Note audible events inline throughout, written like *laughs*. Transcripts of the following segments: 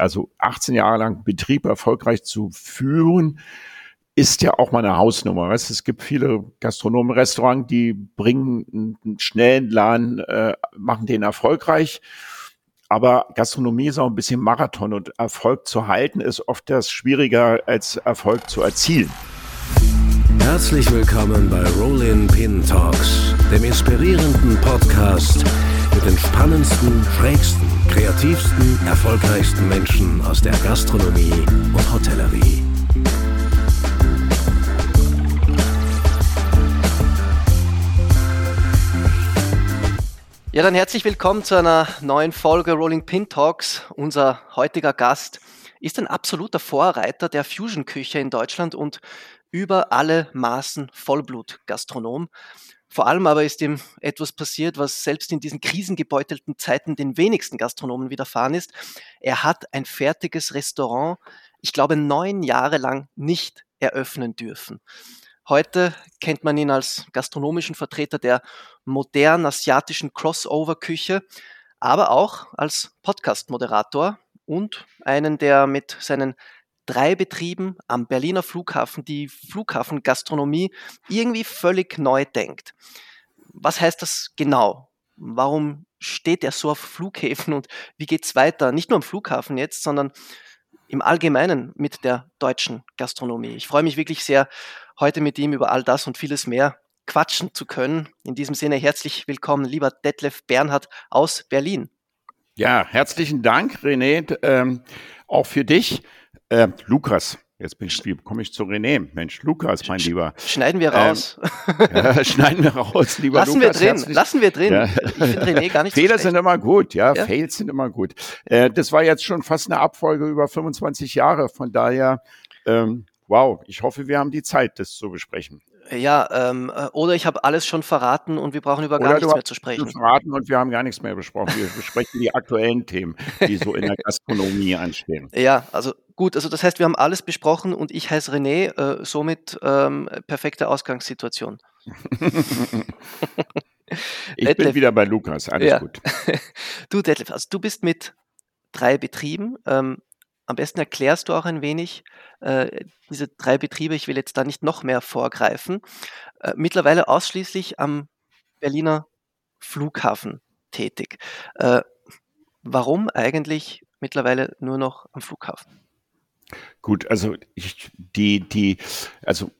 also 18 Jahre lang Betrieb erfolgreich zu führen, ist ja auch mal eine Hausnummer. Weißt? Es gibt viele Gastronomen, Restaurants, die bringen einen schnellen Laden, äh, machen den erfolgreich. Aber Gastronomie ist auch ein bisschen Marathon und Erfolg zu halten ist oft das schwieriger als Erfolg zu erzielen. Herzlich willkommen bei Rollin Pin Talks, dem inspirierenden Podcast mit den spannendsten, schrägsten, kreativsten, erfolgreichsten Menschen aus der Gastronomie und Hotellerie. Ja, dann herzlich willkommen zu einer neuen Folge Rolling Pin Talks. Unser heutiger Gast ist ein absoluter Vorreiter der Fusion-Küche in Deutschland und über alle Maßen Vollblut-Gastronom. Vor allem aber ist ihm etwas passiert, was selbst in diesen krisengebeutelten Zeiten den wenigsten Gastronomen widerfahren ist. Er hat ein fertiges Restaurant, ich glaube, neun Jahre lang nicht eröffnen dürfen. Heute kennt man ihn als gastronomischen Vertreter der modernen asiatischen Crossover-Küche, aber auch als Podcast-Moderator und einen, der mit seinen drei Betrieben am Berliner Flughafen die Flughafengastronomie irgendwie völlig neu denkt. Was heißt das genau? Warum steht er so auf Flughäfen und wie geht es weiter? Nicht nur am Flughafen jetzt, sondern im Allgemeinen mit der deutschen Gastronomie. Ich freue mich wirklich sehr, heute mit ihm über all das und vieles mehr quatschen zu können. In diesem Sinne herzlich willkommen, lieber Detlef Bernhard aus Berlin. Ja, herzlichen Dank, René, ähm, auch für dich. Äh, Lukas, Jetzt bin ich, wie komme ich zu René? Mensch, Lukas, mein Lieber. Schneiden wir ähm, raus. Ähm, *laughs* ja, schneiden wir raus, lieber Lassen Lukas. wir drin, herzlich. lassen wir drin. Ja. Ich finde René gar nicht Fehler so sind immer gut, ja, ja, Fails sind immer gut. Äh, das war jetzt schon fast eine Abfolge über 25 Jahre, von daher, ähm, wow, ich hoffe, wir haben die Zeit, das zu besprechen. Ja, ähm, äh, oder ich habe alles schon verraten und wir brauchen über gar nichts mehr zu sprechen. verraten und wir haben gar nichts mehr besprochen. Wir besprechen die aktuellen Themen, die so in der Gastronomie *laughs* anstehen. Ja, also gut, also das heißt, wir haben alles besprochen und ich heiße René, äh, somit ähm, perfekte Ausgangssituation. *laughs* ich Detlef. bin wieder bei Lukas, alles ja. gut. *laughs* du, Detlef, also du bist mit drei Betrieben. Ähm, am besten erklärst du auch ein wenig, äh, diese drei Betriebe, ich will jetzt da nicht noch mehr vorgreifen, äh, mittlerweile ausschließlich am Berliner Flughafen tätig. Äh, warum eigentlich mittlerweile nur noch am Flughafen? Gut, also ich, die, die, also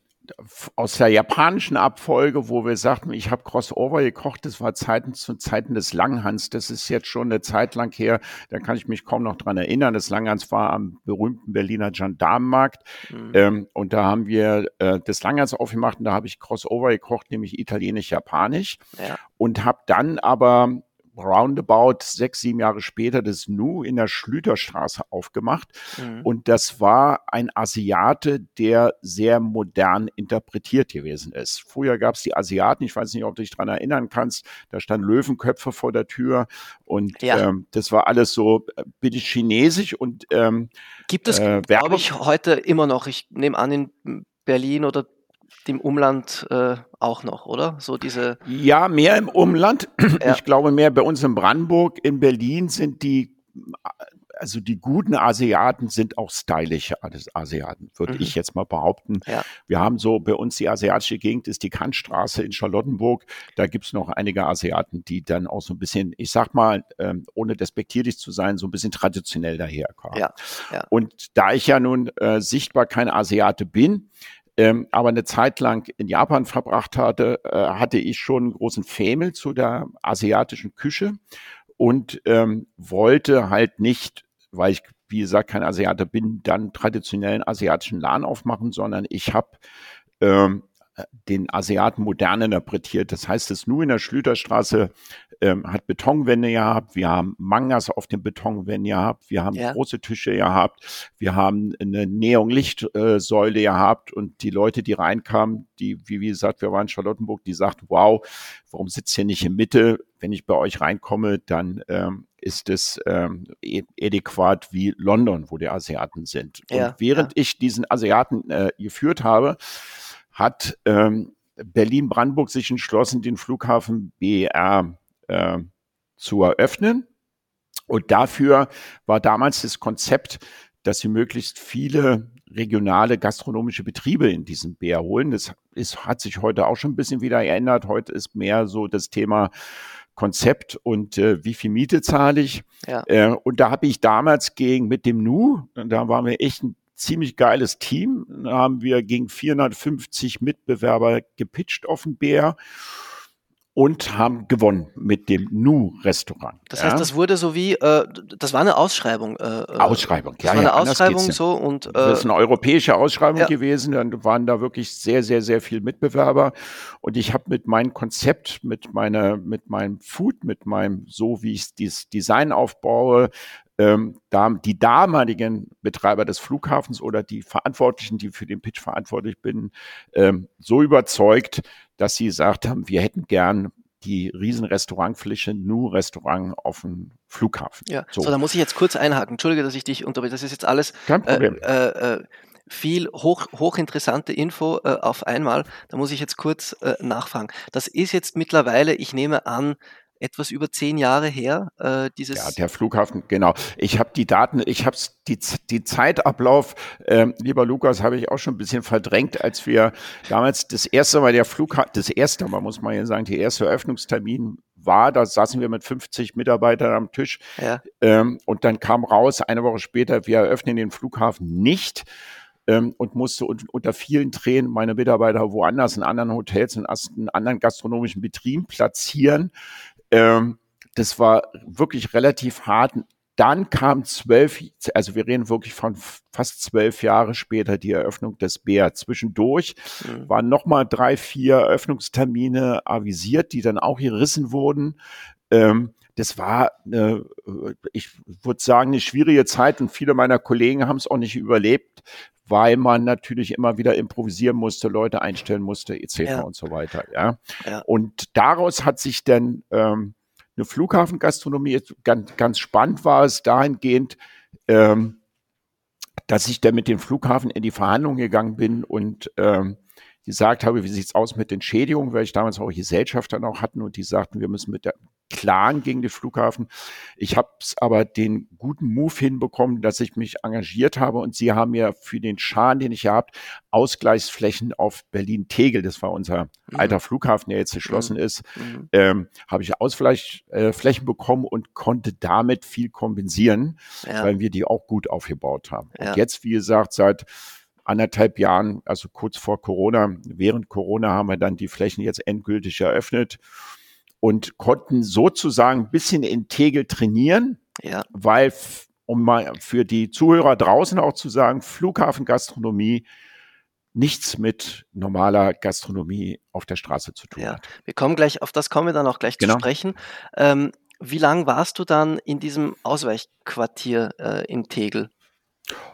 aus der japanischen Abfolge, wo wir sagten, ich habe Crossover gekocht, das war Zeiten zu Zeiten des Langhans. Das ist jetzt schon eine Zeit lang her, da kann ich mich kaum noch dran erinnern. Das Langhans war am berühmten Berliner Gendarmenmarkt mhm. ähm, und da haben wir äh, das Langhans aufgemacht und da habe ich Crossover gekocht, nämlich italienisch-japanisch ja. und habe dann aber roundabout sechs, sieben Jahre später das Nu in der Schlüterstraße aufgemacht. Mhm. Und das war ein Asiate, der sehr modern interpretiert gewesen ist. Früher gab es die Asiaten, ich weiß nicht, ob du dich dran erinnern kannst, da standen Löwenköpfe vor der Tür und ja. ähm, das war alles so äh, bitte chinesisch und ähm, gibt es, äh, glaube ich, heute immer noch. Ich nehme an, in Berlin oder dem Umland äh, auch noch, oder? So diese. Ja, mehr im Umland. *clears throat* Ja. Ich glaube mehr bei uns in Brandenburg. In Berlin sind die, also die guten Asiaten sind auch stylische Asiaten, würde mhm. ich jetzt mal behaupten. Ja. Wir haben so bei uns die asiatische Gegend ist die Kantstraße in Charlottenburg. Da gibt's noch einige Asiaten, die dann auch so ein bisschen, ich sag mal, ähm, ohne despektierlich zu sein, so ein bisschen traditionell daherkommen. Ja. Ja. Und da ich ja nun äh, sichtbar kein Asiate bin, ähm, aber eine Zeit lang in Japan verbracht hatte, äh, hatte ich schon einen großen Faible zu der asiatischen Küche und ähm, wollte halt nicht, weil ich, wie gesagt, kein Asiater bin, dann traditionellen asiatischen Laden aufmachen, sondern ich habe ähm, den Asiaten modern interpretiert. Das heißt, es nur in der Schlüterstraße ähm, hat Betonwände gehabt, wir haben Mangas auf den Betonwänden gehabt, wir haben ja. große Tische gehabt, wir haben eine Neon-Lichtsäule gehabt und die Leute, die reinkamen, die, wie, wie gesagt, wir waren in Charlottenburg, die sagt, wow, warum sitzt ihr nicht in Mitte? Wenn ich bei euch reinkomme, dann ähm, ist es ähm, e-, adäquat wie London, wo die Asiaten sind. Ja, und während ja. ich diesen Asiaten äh, geführt habe, hat ähm, Berlin-Brandenburg sich entschlossen, den Flughafen BER äh, zu eröffnen. Und dafür war damals das Konzept, dass sie möglichst viele regionale gastronomische Betriebe in diesem Bär holen. Das ist, hat sich heute auch schon ein bisschen wieder geändert. Heute ist mehr so das Thema Konzept und äh, wie viel Miete zahle ich. Ja. Äh, und da habe ich damals gegen mit dem Nu, da waren wir echt ein ziemlich geiles Team. Da haben wir gegen 450 Mitbewerber gepitcht auf dem Bär und haben gewonnen mit dem Nu-Restaurant. Das heißt, ja. das wurde so wie, äh, das war eine Ausschreibung. Äh, äh Ausschreibung, ja. Das war eine ja, Ausschreibung so und. Äh, das ist eine europäische Ausschreibung ja. gewesen. Dann waren da wirklich sehr, sehr, sehr viel Mitbewerber. Und ich habe mit meinem Konzept, mit meiner, mit meinem Food, mit meinem, so wie ich das Design aufbaue, ähm, da, die damaligen Betreiber des Flughafens oder die Verantwortlichen, die für den Pitch verantwortlich bin, ähm, so überzeugt, dass sie gesagt haben, wir hätten gern die riesen Restaurantfläche, nur Restaurant auf dem Flughafen. Ja, so. so, da muss ich jetzt kurz einhaken. Entschuldige, dass ich dich unterbreche. Das ist jetzt alles Kein Problem. Äh, äh, viel hoch, hochinteressante Info äh, auf einmal. Da muss ich jetzt kurz äh, nachfragen. Das ist jetzt mittlerweile, ich nehme an, etwas über zehn Jahre her. Äh, dieses ja, der Flughafen, genau. Ich habe die Daten, ich habe die, die Zeitablauf, äh, lieber Lukas, habe ich auch schon ein bisschen verdrängt, als wir damals das erste Mal der Flughafen, das erste Mal muss man ja sagen, der erste Eröffnungstermin war, da saßen wir mit 50 Mitarbeitern am Tisch ja. ähm, und dann kam raus, eine Woche später, wir eröffnen den Flughafen nicht ähm, und musste un unter vielen Tränen meine Mitarbeiter woanders in anderen Hotels, in, in anderen gastronomischen Betrieben platzieren. Ähm, das war wirklich relativ hart. Dann kam zwölf, also wir reden wirklich von fast zwölf Jahre später die Eröffnung des Bär. Zwischendurch mhm. waren nochmal drei, vier Eröffnungstermine avisiert, die dann auch gerissen wurden. Ähm, das war, äh, ich würde sagen, eine schwierige Zeit und viele meiner Kollegen haben es auch nicht überlebt, weil man natürlich immer wieder improvisieren musste, Leute einstellen musste, etc. Ja. und so weiter. Ja? ja? Und daraus hat sich dann ähm, eine Flughafengastronomie, ganz, ganz spannend war es dahingehend, ähm, dass ich dann mit dem Flughafen in die Verhandlungen gegangen bin und ähm, gesagt habe, wie sieht's aus mit den Schädigungen, weil ich damals auch Gesellschafter noch hatten und die sagten, wir müssen mit der Klagen gegen den Flughafen. Ich habe es aber den guten Move hinbekommen, dass ich mich engagiert habe und sie haben mir für den Schaden, den ich hier habe, Ausgleichsflächen auf Berlin-Tegel, das war unser mhm. alter Flughafen, der jetzt geschlossen mhm. ist, mhm. ähm, habe ich Ausgleichsflächen bekommen und konnte damit viel kompensieren, ja. weil wir die auch gut aufgebaut haben. Ja. Und jetzt, wie gesagt, seit anderthalb Jahren, also kurz vor Corona, während Corona haben wir dann die Flächen jetzt endgültig eröffnet und konnten sozusagen ein bisschen in Tegel trainieren, ja. weil, um mal für die Zuhörer draußen auch zu sagen, Flughafengastronomie nichts mit normaler Gastronomie auf der Straße zu tun ja. hat. Wir kommen gleich, auf das kommen wir dann auch gleich genau. zu sprechen. Ähm, wie lange warst du dann in diesem Ausweichquartier äh, in Tegel?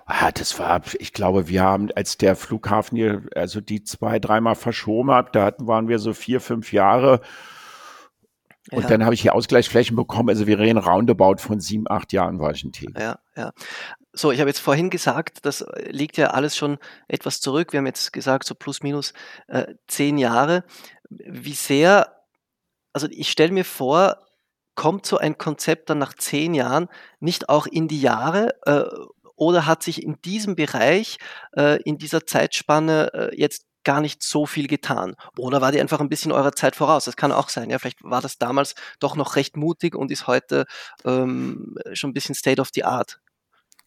Ah, das war, ich glaube, wir haben, als der Flughafen hier, also die zwei, dreimal verschoben hat, da hatten, waren wir so vier, fünf Jahre. Und ja. dann habe ich hier Ausgleichsflächen bekommen. Also wir reden roundabout von sieben, acht Jahren war ich in Team. Ja, ja. So, ich habe jetzt vorhin gesagt, das liegt ja alles schon etwas zurück. Wir haben jetzt gesagt, so plus minus äh, zehn Jahre. Wie sehr, also ich stelle mir vor, kommt so ein Konzept dann nach zehn Jahren nicht auch in die Jahre äh, oder hat sich in diesem Bereich, äh, in dieser Zeitspanne äh, jetzt gar nicht so viel getan? Oder war die einfach ein bisschen eurer Zeit voraus? Das kann auch sein. Ja, vielleicht war das damals doch noch recht mutig und ist heute ähm, schon ein bisschen State of the Art.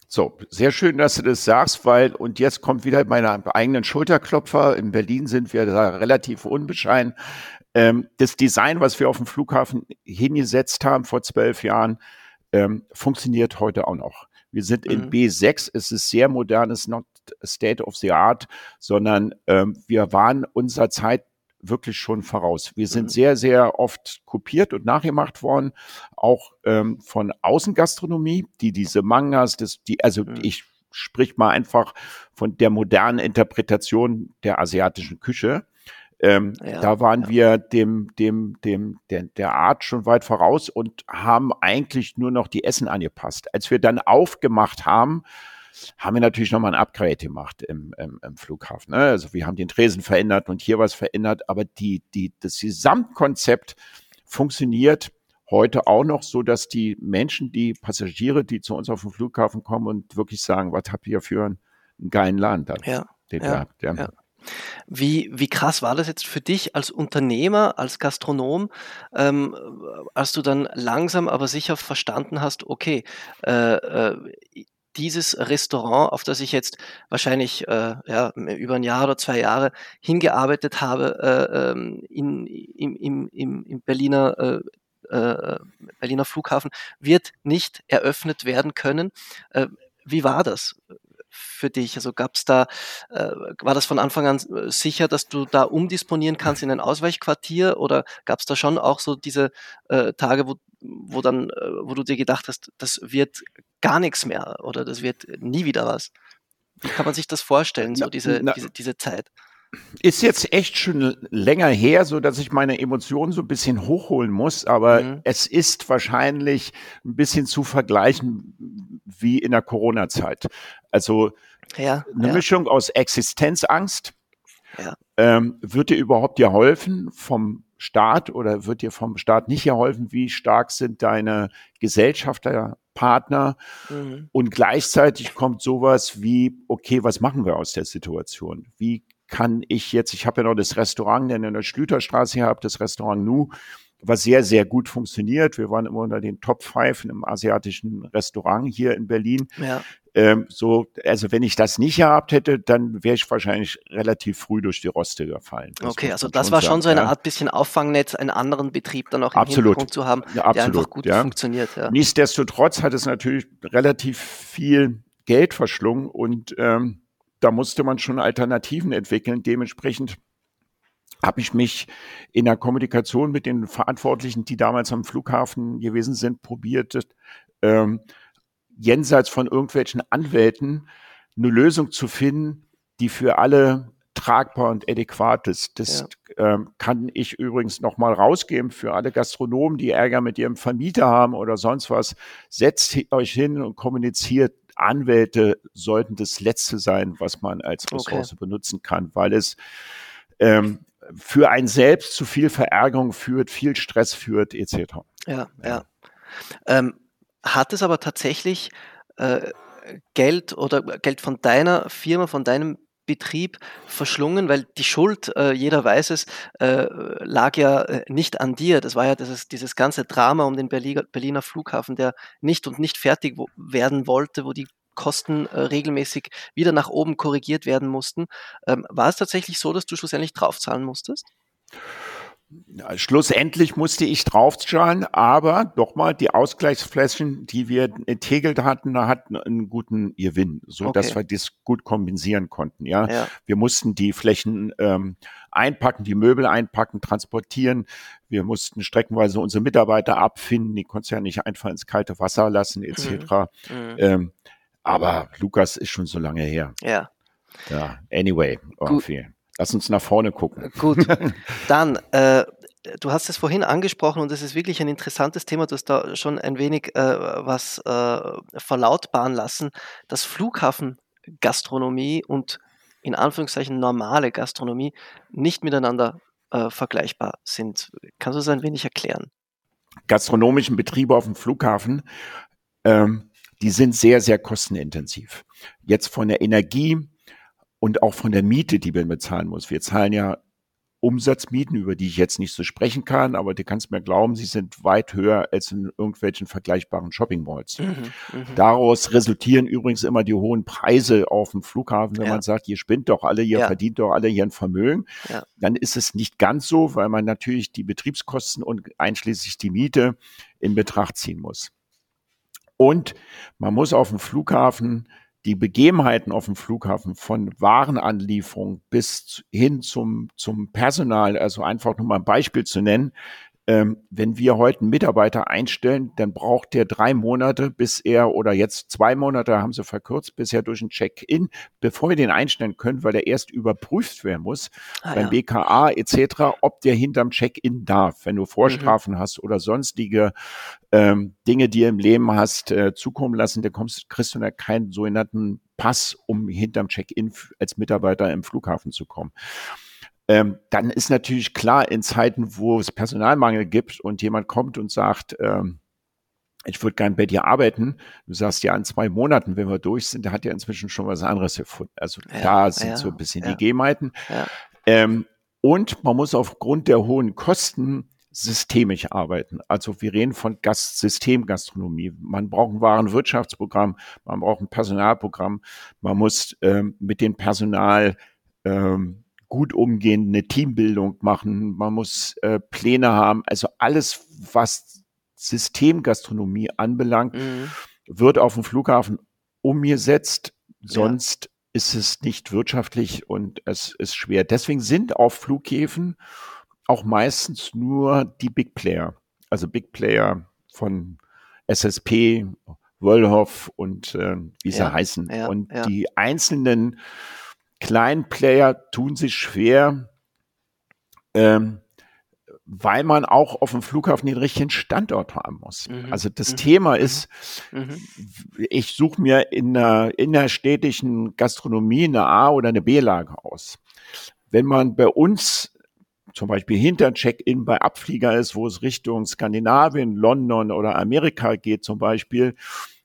So, sehr schön, dass du das sagst, weil, und jetzt kommt wieder meine eigenen Schulterklopfer. In Berlin sind wir da relativ unbescheiden. Ähm, das Design, was wir auf dem Flughafen hingesetzt haben vor zwölf Jahren, ähm, funktioniert heute auch noch. Wir sind in mhm. B6, es ist sehr modernes, not state of the art, sondern ähm, wir waren unserer Zeit wirklich schon voraus. Wir sind mhm. sehr, sehr oft kopiert und nachgemacht worden, auch ähm, von Außengastronomie, die diese Mangas, das, die, also mhm. ich sprich mal einfach von der modernen Interpretation der asiatischen Küche. Ähm, ja, da waren ja. wir dem, dem, dem, der, der Art schon weit voraus und haben eigentlich nur noch die Essen angepasst. Als wir dann aufgemacht haben, haben wir natürlich nochmal ein Upgrade gemacht im, im, im Flughafen. Ne? Also wir haben den Tresen verändert und hier was verändert, aber die, die, das Gesamtkonzept funktioniert heute auch noch so, dass die Menschen, die Passagiere, die zu uns auf den Flughafen kommen und wirklich sagen, was habt ihr für einen, einen geilen Land? Ja, ja, ja. ja. Wie, wie krass war das jetzt für dich als Unternehmer, als Gastronom, ähm, als du dann langsam aber sicher verstanden hast, okay, äh, äh, dieses Restaurant, auf das ich jetzt wahrscheinlich äh, ja, über ein Jahr oder zwei Jahre hingearbeitet habe, äh, ähm, in, im, im, im, im Berliner äh, äh, Berliner Flughafen wird nicht eröffnet werden können. Äh, wie war das? Für dich? Also gab es da, äh, war das von Anfang an äh, sicher, dass du da umdisponieren kannst in ein Ausweichquartier oder gab es da schon auch so diese äh, Tage, wo, wo dann, äh, wo du dir gedacht hast, das wird gar nichts mehr oder das wird nie wieder was? Wie kann man sich das vorstellen, so diese, na, diese, diese Zeit? Ist jetzt echt schon länger her, so dass ich meine Emotionen so ein bisschen hochholen muss, aber mhm. es ist wahrscheinlich ein bisschen zu vergleichen wie in der Corona-Zeit. Also ja, eine ja. Mischung aus Existenzangst. Ja. Ähm, wird dir überhaupt geholfen vom Staat oder wird dir vom Staat nicht geholfen? Wie stark sind deine Gesellschafterpartner? Mhm. Und gleichzeitig kommt sowas wie, okay, was machen wir aus der Situation? Wie kann ich jetzt, ich habe ja noch das Restaurant, den in der Schlüterstraße hier habe, das Restaurant Nu, was sehr, sehr gut funktioniert. Wir waren immer unter den Top Five in einem asiatischen Restaurant hier in Berlin. Ja. Ähm, so, also wenn ich das nicht gehabt hätte, dann wäre ich wahrscheinlich relativ früh durch die Roste gefallen. Das okay, also das war schon so eine ja. Art bisschen Auffangnetz, einen anderen Betrieb dann auch im absolut. Hintergrund zu haben, ja, absolut, der einfach gut ja. funktioniert. Ja. Nichtsdestotrotz hat es natürlich relativ viel Geld verschlungen und ähm, da musste man schon Alternativen entwickeln. Dementsprechend habe ich mich in der Kommunikation mit den Verantwortlichen, die damals am Flughafen gewesen sind, probiert, ähm, jenseits von irgendwelchen Anwälten eine Lösung zu finden, die für alle tragbar und adäquat ist. Das ja. ähm, kann ich übrigens nochmal rausgeben für alle Gastronomen, die Ärger mit ihrem Vermieter haben oder sonst was. Setzt euch hin und kommuniziert Anwälte sollten das Letzte sein, was man als Ressource okay. benutzen kann, weil es ähm, für einen selbst zu viel Verärgerung führt, viel Stress führt, etc. Ja, ja. ja. Ähm, hat es aber tatsächlich äh, Geld oder Geld von deiner Firma, von deinem Betrieb verschlungen, weil die Schuld, äh, jeder weiß es, äh, lag ja äh, nicht an dir. Das war ja dieses, dieses ganze Drama um den Berliner, Berliner Flughafen, der nicht und nicht fertig werden wollte, wo die Kosten äh, regelmäßig wieder nach oben korrigiert werden mussten. Ähm, war es tatsächlich so, dass du schlussendlich draufzahlen musstest? Schlussendlich musste ich draufzahlen, aber nochmal, die Ausgleichsflächen, die wir entegelt hatten, hatten einen guten Gewinn, so okay. dass wir das gut kompensieren konnten. Ja, ja. wir mussten die Flächen ähm, einpacken, die Möbel einpacken, transportieren. Wir mussten streckenweise unsere Mitarbeiter abfinden, die konnten ja nicht einfach ins kalte Wasser lassen, etc. Mhm. Mhm. Ähm, aber Lukas ist schon so lange her. Ja. Ja, anyway, irgendwie. Lass uns nach vorne gucken. Gut, *laughs* dann, äh, du hast es vorhin angesprochen und es ist wirklich ein interessantes Thema. Du hast da schon ein wenig äh, was äh, verlautbaren lassen, dass Flughafengastronomie und in Anführungszeichen normale Gastronomie nicht miteinander äh, vergleichbar sind. Kannst du das ein wenig erklären? Gastronomischen Betriebe auf dem Flughafen, ähm, die sind sehr, sehr kostenintensiv. Jetzt von der Energie, und auch von der Miete, die man bezahlen muss. Wir zahlen ja Umsatzmieten, über die ich jetzt nicht so sprechen kann, aber du kannst mir glauben, sie sind weit höher als in irgendwelchen vergleichbaren Shopping Malls. Mhm, mh. Daraus resultieren übrigens immer die hohen Preise auf dem Flughafen, wenn ja. man sagt, ihr spinnt doch alle, ihr ja. verdient doch alle hier ein Vermögen. Ja. Dann ist es nicht ganz so, weil man natürlich die Betriebskosten und einschließlich die Miete in Betracht ziehen muss. Und man muss auf dem Flughafen die Begebenheiten auf dem Flughafen von Warenanlieferung bis hin zum, zum Personal, also einfach nur mal ein Beispiel zu nennen, ähm, wenn wir heute einen Mitarbeiter einstellen, dann braucht der drei Monate, bis er oder jetzt zwei Monate haben sie verkürzt, bis er durch ein Check-in, bevor wir den einstellen können, weil er erst überprüft werden muss ah, beim ja. BKA etc., ob der hinterm Check-in darf. Wenn du Vorstrafen mhm. hast oder sonstige ähm, Dinge, die du im Leben hast, äh, zukommen lassen, dann kommst, kriegst du da keinen sogenannten Pass, um hinterm Check-in als Mitarbeiter im Flughafen zu kommen. Ähm, dann ist natürlich klar, in Zeiten, wo es Personalmangel gibt und jemand kommt und sagt, ähm, ich würde gern bei dir arbeiten. Du sagst ja, in zwei Monaten, wenn wir durch sind, da hat er inzwischen schon was anderes erfunden. Also ja, da sind ja, so ein bisschen ja. die Gemeiten. Ähm, und man muss aufgrund der hohen Kosten systemisch arbeiten. Also wir reden von Gast Systemgastronomie. Man braucht ein Warenwirtschaftsprogramm, man braucht ein Personalprogramm, man muss ähm, mit dem Personal ähm, gut umgehen, eine Teambildung machen, man muss äh, Pläne haben. Also alles, was Systemgastronomie anbelangt, mhm. wird auf dem Flughafen umgesetzt. Sonst ja. ist es nicht wirtschaftlich und es ist schwer. Deswegen sind auf Flughäfen auch meistens nur die Big Player, also Big Player von SSP, Wöllhoff und äh, wie sie ja, heißen. Ja, und die einzelnen kleinen Player tun sich schwer, ähm, weil man auch auf dem Flughafen den richtigen Standort haben muss. Mhm. Also das mhm. Thema mhm. ist, mhm. ich suche mir in einer innerstädtischen Gastronomie eine A- oder eine B-Lage aus. Wenn man bei uns zum Beispiel hinter Check-in bei Abflieger ist, wo es Richtung Skandinavien, London oder Amerika geht zum Beispiel,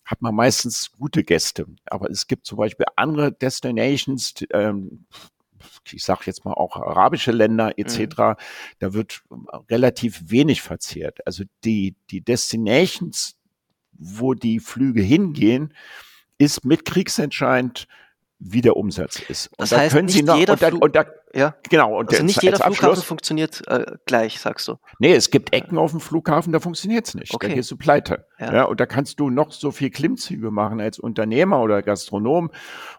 hat man meistens gute Gäste. Aber es gibt zum Beispiel andere Destinations, ähm, ich sage jetzt mal auch arabische Länder etc., mhm. da wird relativ wenig verzehrt. Also die, die Destinations, wo die Flüge hingehen, ist mit kriegsentscheidend wie der Umsatz ist. Und das da heißt, können Sie noch, und da, und da, ja. Genau. Und also nicht jeder Flughafen funktioniert äh, gleich, sagst du? Nee, es gibt Ecken auf dem Flughafen, da funktioniert es nicht. Okay. Da gehst du pleite. Ja. ja. Und da kannst du noch so viel Klimmzüge machen als Unternehmer oder Gastronom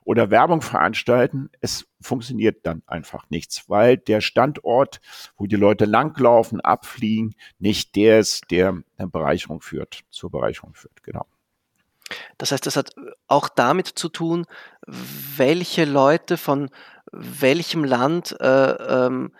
oder Werbung veranstalten. Es funktioniert dann einfach nichts, weil der Standort, wo die Leute langlaufen, abfliegen, nicht der ist, der eine Bereicherung führt, zur Bereicherung führt. Genau. Das heißt, das hat auch damit zu tun, welche Leute von welchem Land äh, ähm,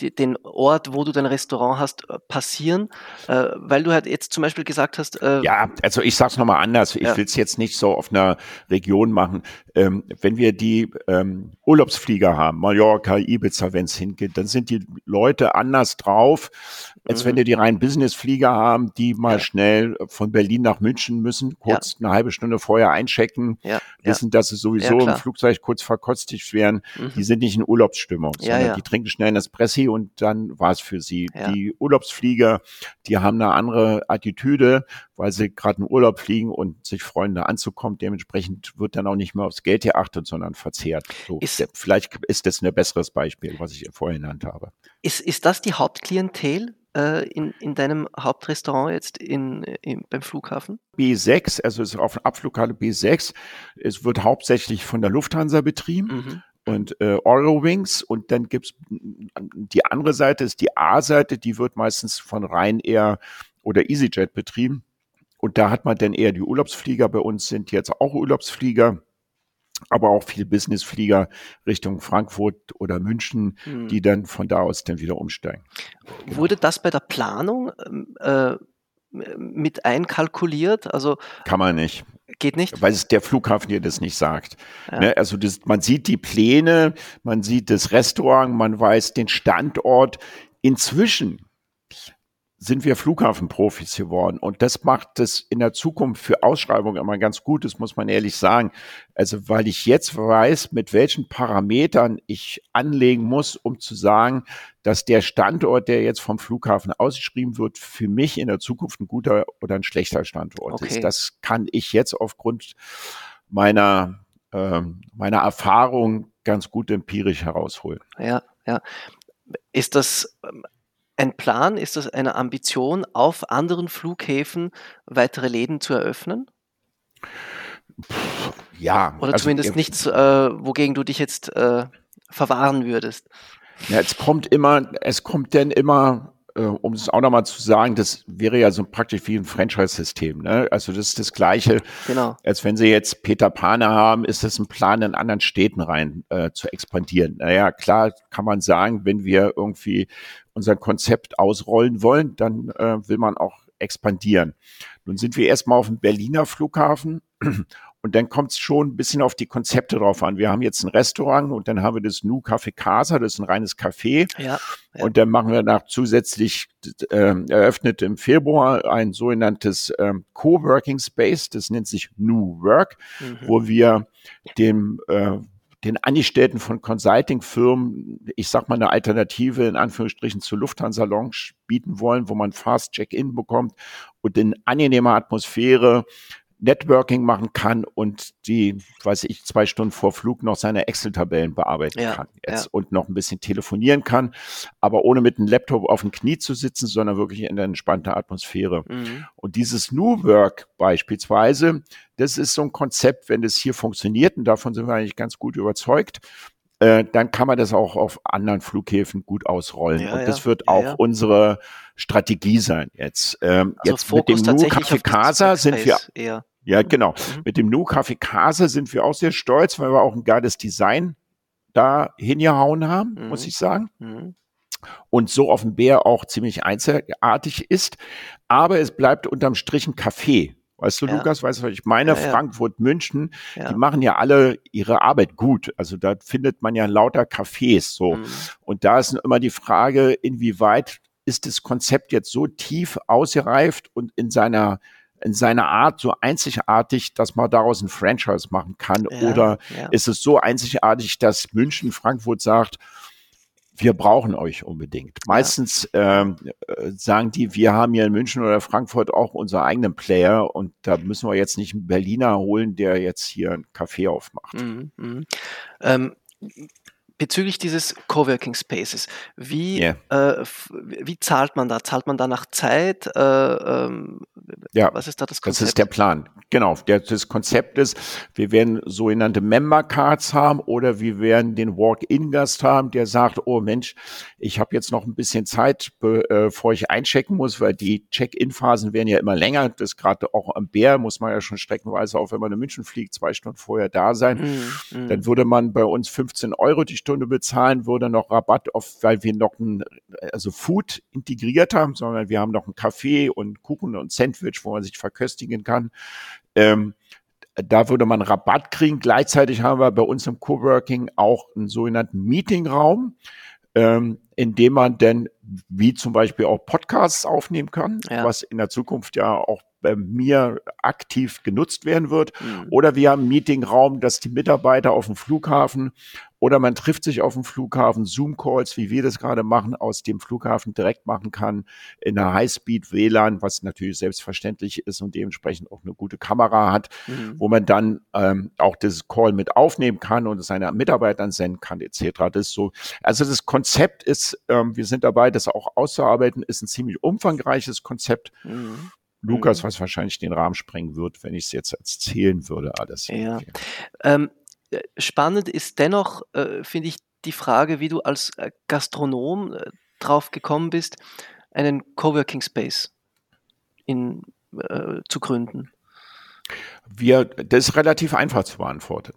den Ort, wo du dein Restaurant hast, äh, passieren? Äh, weil du halt jetzt zum Beispiel gesagt hast. Äh, ja, also ich sag's nochmal anders. Ich ja. will es jetzt nicht so auf einer Region machen. Ähm, wenn wir die ähm, Urlaubsflieger haben, Mallorca, Ibiza, wenn es hingeht, dann sind die Leute anders drauf, als mhm. wenn wir die reinen Businessflieger haben, die mal ja. schnell von Berlin nach München müssen, kurz ja. eine halbe Stunde vorher einchecken, wissen, dass sie sowieso im Flugzeug kurz verkostigt werden. Mhm. Die sind nicht in Urlaubsstimmung, sondern die trinken schnell ein Espressi und dann war es für sie. Ja. Die Urlaubsflieger, die haben eine andere Attitüde, weil sie gerade in Urlaub fliegen und sich freuen, da anzukommen. Dementsprechend wird dann auch nicht mehr aufs Geld geachtet, sondern verzehrt. So, ist, vielleicht ist das ein besseres Beispiel, was ich vorhin genannt habe. Ist, ist das die Hauptklientel äh, in, in deinem Hauptrestaurant jetzt in, in, beim Flughafen? B6, also es ist auf Abflughalle B6. Es wird hauptsächlich von der Lufthansa betrieben. Mhm und äh, Eurowings und dann gibt's die andere Seite, ist die A-Seite, die wird meistens von Ryanair oder EasyJet betrieben. Und da hat man dann eher die Urlaubsflieger. Bei uns sind jetzt auch Urlaubsflieger, aber auch viele Businessflieger Richtung Frankfurt oder München, hm. die dann von da aus dann wieder umsteigen. Genau. Wurde das bei der Planung ähm, äh, mit einkalkuliert? Also kann man nicht. Geht nicht? Weil es der Flughafen dir das nicht sagt. Ja. Ne? Also das, man sieht die Pläne, man sieht das Restaurant, man weiß den Standort. Inzwischen sind wir Flughafenprofis geworden. Und das macht es in der Zukunft für Ausschreibungen immer ganz gut, das muss man ehrlich sagen. Also weil ich jetzt weiß, mit welchen Parametern ich anlegen muss, um zu sagen, dass der Standort, der jetzt vom Flughafen ausgeschrieben wird, für mich in der Zukunft ein guter oder ein schlechter Standort okay. ist. Das kann ich jetzt aufgrund meiner, äh, meiner Erfahrung ganz gut empirisch herausholen. Ja, ja. Ist das ähm, ein Plan? Ist das eine Ambition, auf anderen Flughäfen weitere Läden zu eröffnen? Ja. Oder also, zumindest nichts, äh, wogegen du dich jetzt äh, verwahren würdest. Ja, es kommt immer, es kommt denn immer äh, um es auch nochmal zu sagen, das wäre ja so praktisch wie ein Franchise-System. Ne? Also das ist das Gleiche, genau. als wenn Sie jetzt Peter Pane haben, ist das ein Plan, in anderen Städten rein äh, zu expandieren. Naja, klar kann man sagen, wenn wir irgendwie unser Konzept ausrollen wollen, dann äh, will man auch expandieren. Nun sind wir erstmal auf dem Berliner Flughafen und dann kommt es schon ein bisschen auf die Konzepte drauf an. Wir haben jetzt ein Restaurant und dann haben wir das Nu Café Casa, das ist ein reines Café. Ja, ja. Und dann machen wir nach zusätzlich äh, eröffnet im Februar ein sogenanntes ähm, Coworking Space, das nennt sich New Work, mhm. wo wir dem äh, den Angestellten von Consulting-Firmen, ich sag mal, eine Alternative in Anführungsstrichen zu Lufthansa Lounge bieten wollen, wo man Fast Check-in bekommt und in angenehmer Atmosphäre Networking machen kann und die, weiß ich, zwei Stunden vor Flug noch seine Excel-Tabellen bearbeiten ja, kann jetzt ja. und noch ein bisschen telefonieren kann, aber ohne mit einem Laptop auf dem Knie zu sitzen, sondern wirklich in der entspannten Atmosphäre. Mhm. Und dieses New Work beispielsweise, das ist so ein Konzept, wenn das hier funktioniert, und davon sind wir eigentlich ganz gut überzeugt, äh, dann kann man das auch auf anderen Flughäfen gut ausrollen. Ja, und das wird auch unsere Strategie sein jetzt. Ähm, also jetzt Fokus mit dem Nu Café Casa sind wir eher. Ja, genau. Mhm. Mit dem Nu Café Casa sind wir auch sehr stolz, weil wir auch ein geiles Design da hingehauen haben, mhm. muss ich sagen. Mhm. Und so auf dem Bär auch ziemlich einzigartig ist. Aber es bleibt unterm Strich ein Café. Weißt du, ja. Lukas, weißt du, was ich meine? Ja, Frankfurt, München, die machen ja alle ihre Arbeit gut. Also da findet man ja lauter Cafés so. Mhm. Und da ist immer die Frage, inwieweit ist das Konzept jetzt so tief ausgereift und in seiner in seiner Art so einzigartig, dass man daraus ein Franchise machen kann? Ja, Oder ja. ist es so einzigartig, dass München, Frankfurt sagt, wir brauchen euch unbedingt. Meistens ja. ähm, äh, sagen die, wir haben hier in München oder Frankfurt auch unsere eigenen Player und da müssen wir jetzt nicht einen Berliner holen, der jetzt hier ein Café aufmacht. Mhm, mh. ähm, bezüglich dieses Coworking Spaces, wie, yeah. äh, wie zahlt man da? Zahlt man da nach Zeit? Äh, ähm, ja, was ist da das Konzept? Das ist der Plan. Genau. Der, das Konzept ist, wir werden sogenannte Member Cards haben oder wir werden den Walk-in-Gast haben, der sagt, oh Mensch, ich habe jetzt noch ein bisschen Zeit, äh, bevor ich einchecken muss, weil die Check-in-Phasen werden ja immer länger. Das gerade auch am Bär muss man ja schon streckenweise, auch wenn man in München fliegt, zwei Stunden vorher da sein. Mm, mm. Dann würde man bei uns 15 Euro die Stunde Stunde bezahlen, würde noch Rabatt auf, weil wir noch ein, also Food integriert haben, sondern wir haben noch einen Kaffee und Kuchen und Sandwich, wo man sich verköstigen kann. Ähm, da würde man Rabatt kriegen. Gleichzeitig haben wir bei uns im Coworking auch einen sogenannten Meetingraum, ähm, in dem man dann wie zum Beispiel auch Podcasts aufnehmen kann, ja. was in der Zukunft ja auch bei mir aktiv genutzt werden wird. Mhm. Oder wir haben einen Meetingraum, dass die Mitarbeiter auf dem Flughafen oder man trifft sich auf dem Flughafen, Zoom-Calls, wie wir das gerade machen, aus dem Flughafen direkt machen kann, in einer High-Speed-WLAN, was natürlich selbstverständlich ist und dementsprechend auch eine gute Kamera hat, mhm. wo man dann ähm, auch das Call mit aufnehmen kann und es seine Mitarbeitern senden kann, etc. Das ist so, also das Konzept ist, ähm, wir sind dabei, das auch auszuarbeiten, ist ein ziemlich umfangreiches Konzept. Mhm. Lukas, mhm. was wahrscheinlich den Rahmen sprengen wird, wenn ich es jetzt erzählen würde, alles. Ja. Ähm, äh, spannend ist dennoch, äh, finde ich, die Frage, wie du als äh, Gastronom äh, drauf gekommen bist, einen Coworking Space in, äh, zu gründen. Wir, das ist relativ einfach zu beantworten.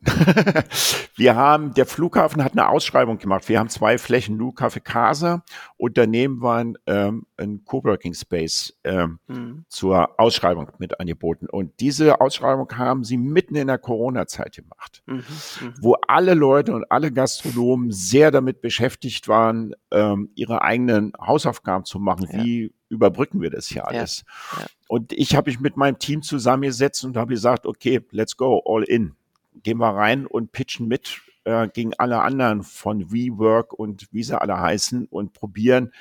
*laughs* wir haben, der Flughafen hat eine Ausschreibung gemacht. Wir haben zwei Flächen, Nu Café Casa und daneben waren ähm, ein Coworking Space ähm, mhm. zur Ausschreibung mit angeboten. Und diese Ausschreibung haben sie mitten in der Corona-Zeit gemacht, mhm. Mhm. wo alle Leute und alle Gastronomen sehr damit beschäftigt waren, ähm, ihre eigenen Hausaufgaben zu machen. Ja. Wie überbrücken wir das hier alles? Ja. Ja. Und ich habe mich mit meinem Team zusammengesetzt und habe gesagt, okay, let's go, all in. Gehen wir rein und pitchen mit äh, gegen alle anderen von WeWork und wie sie alle heißen und probieren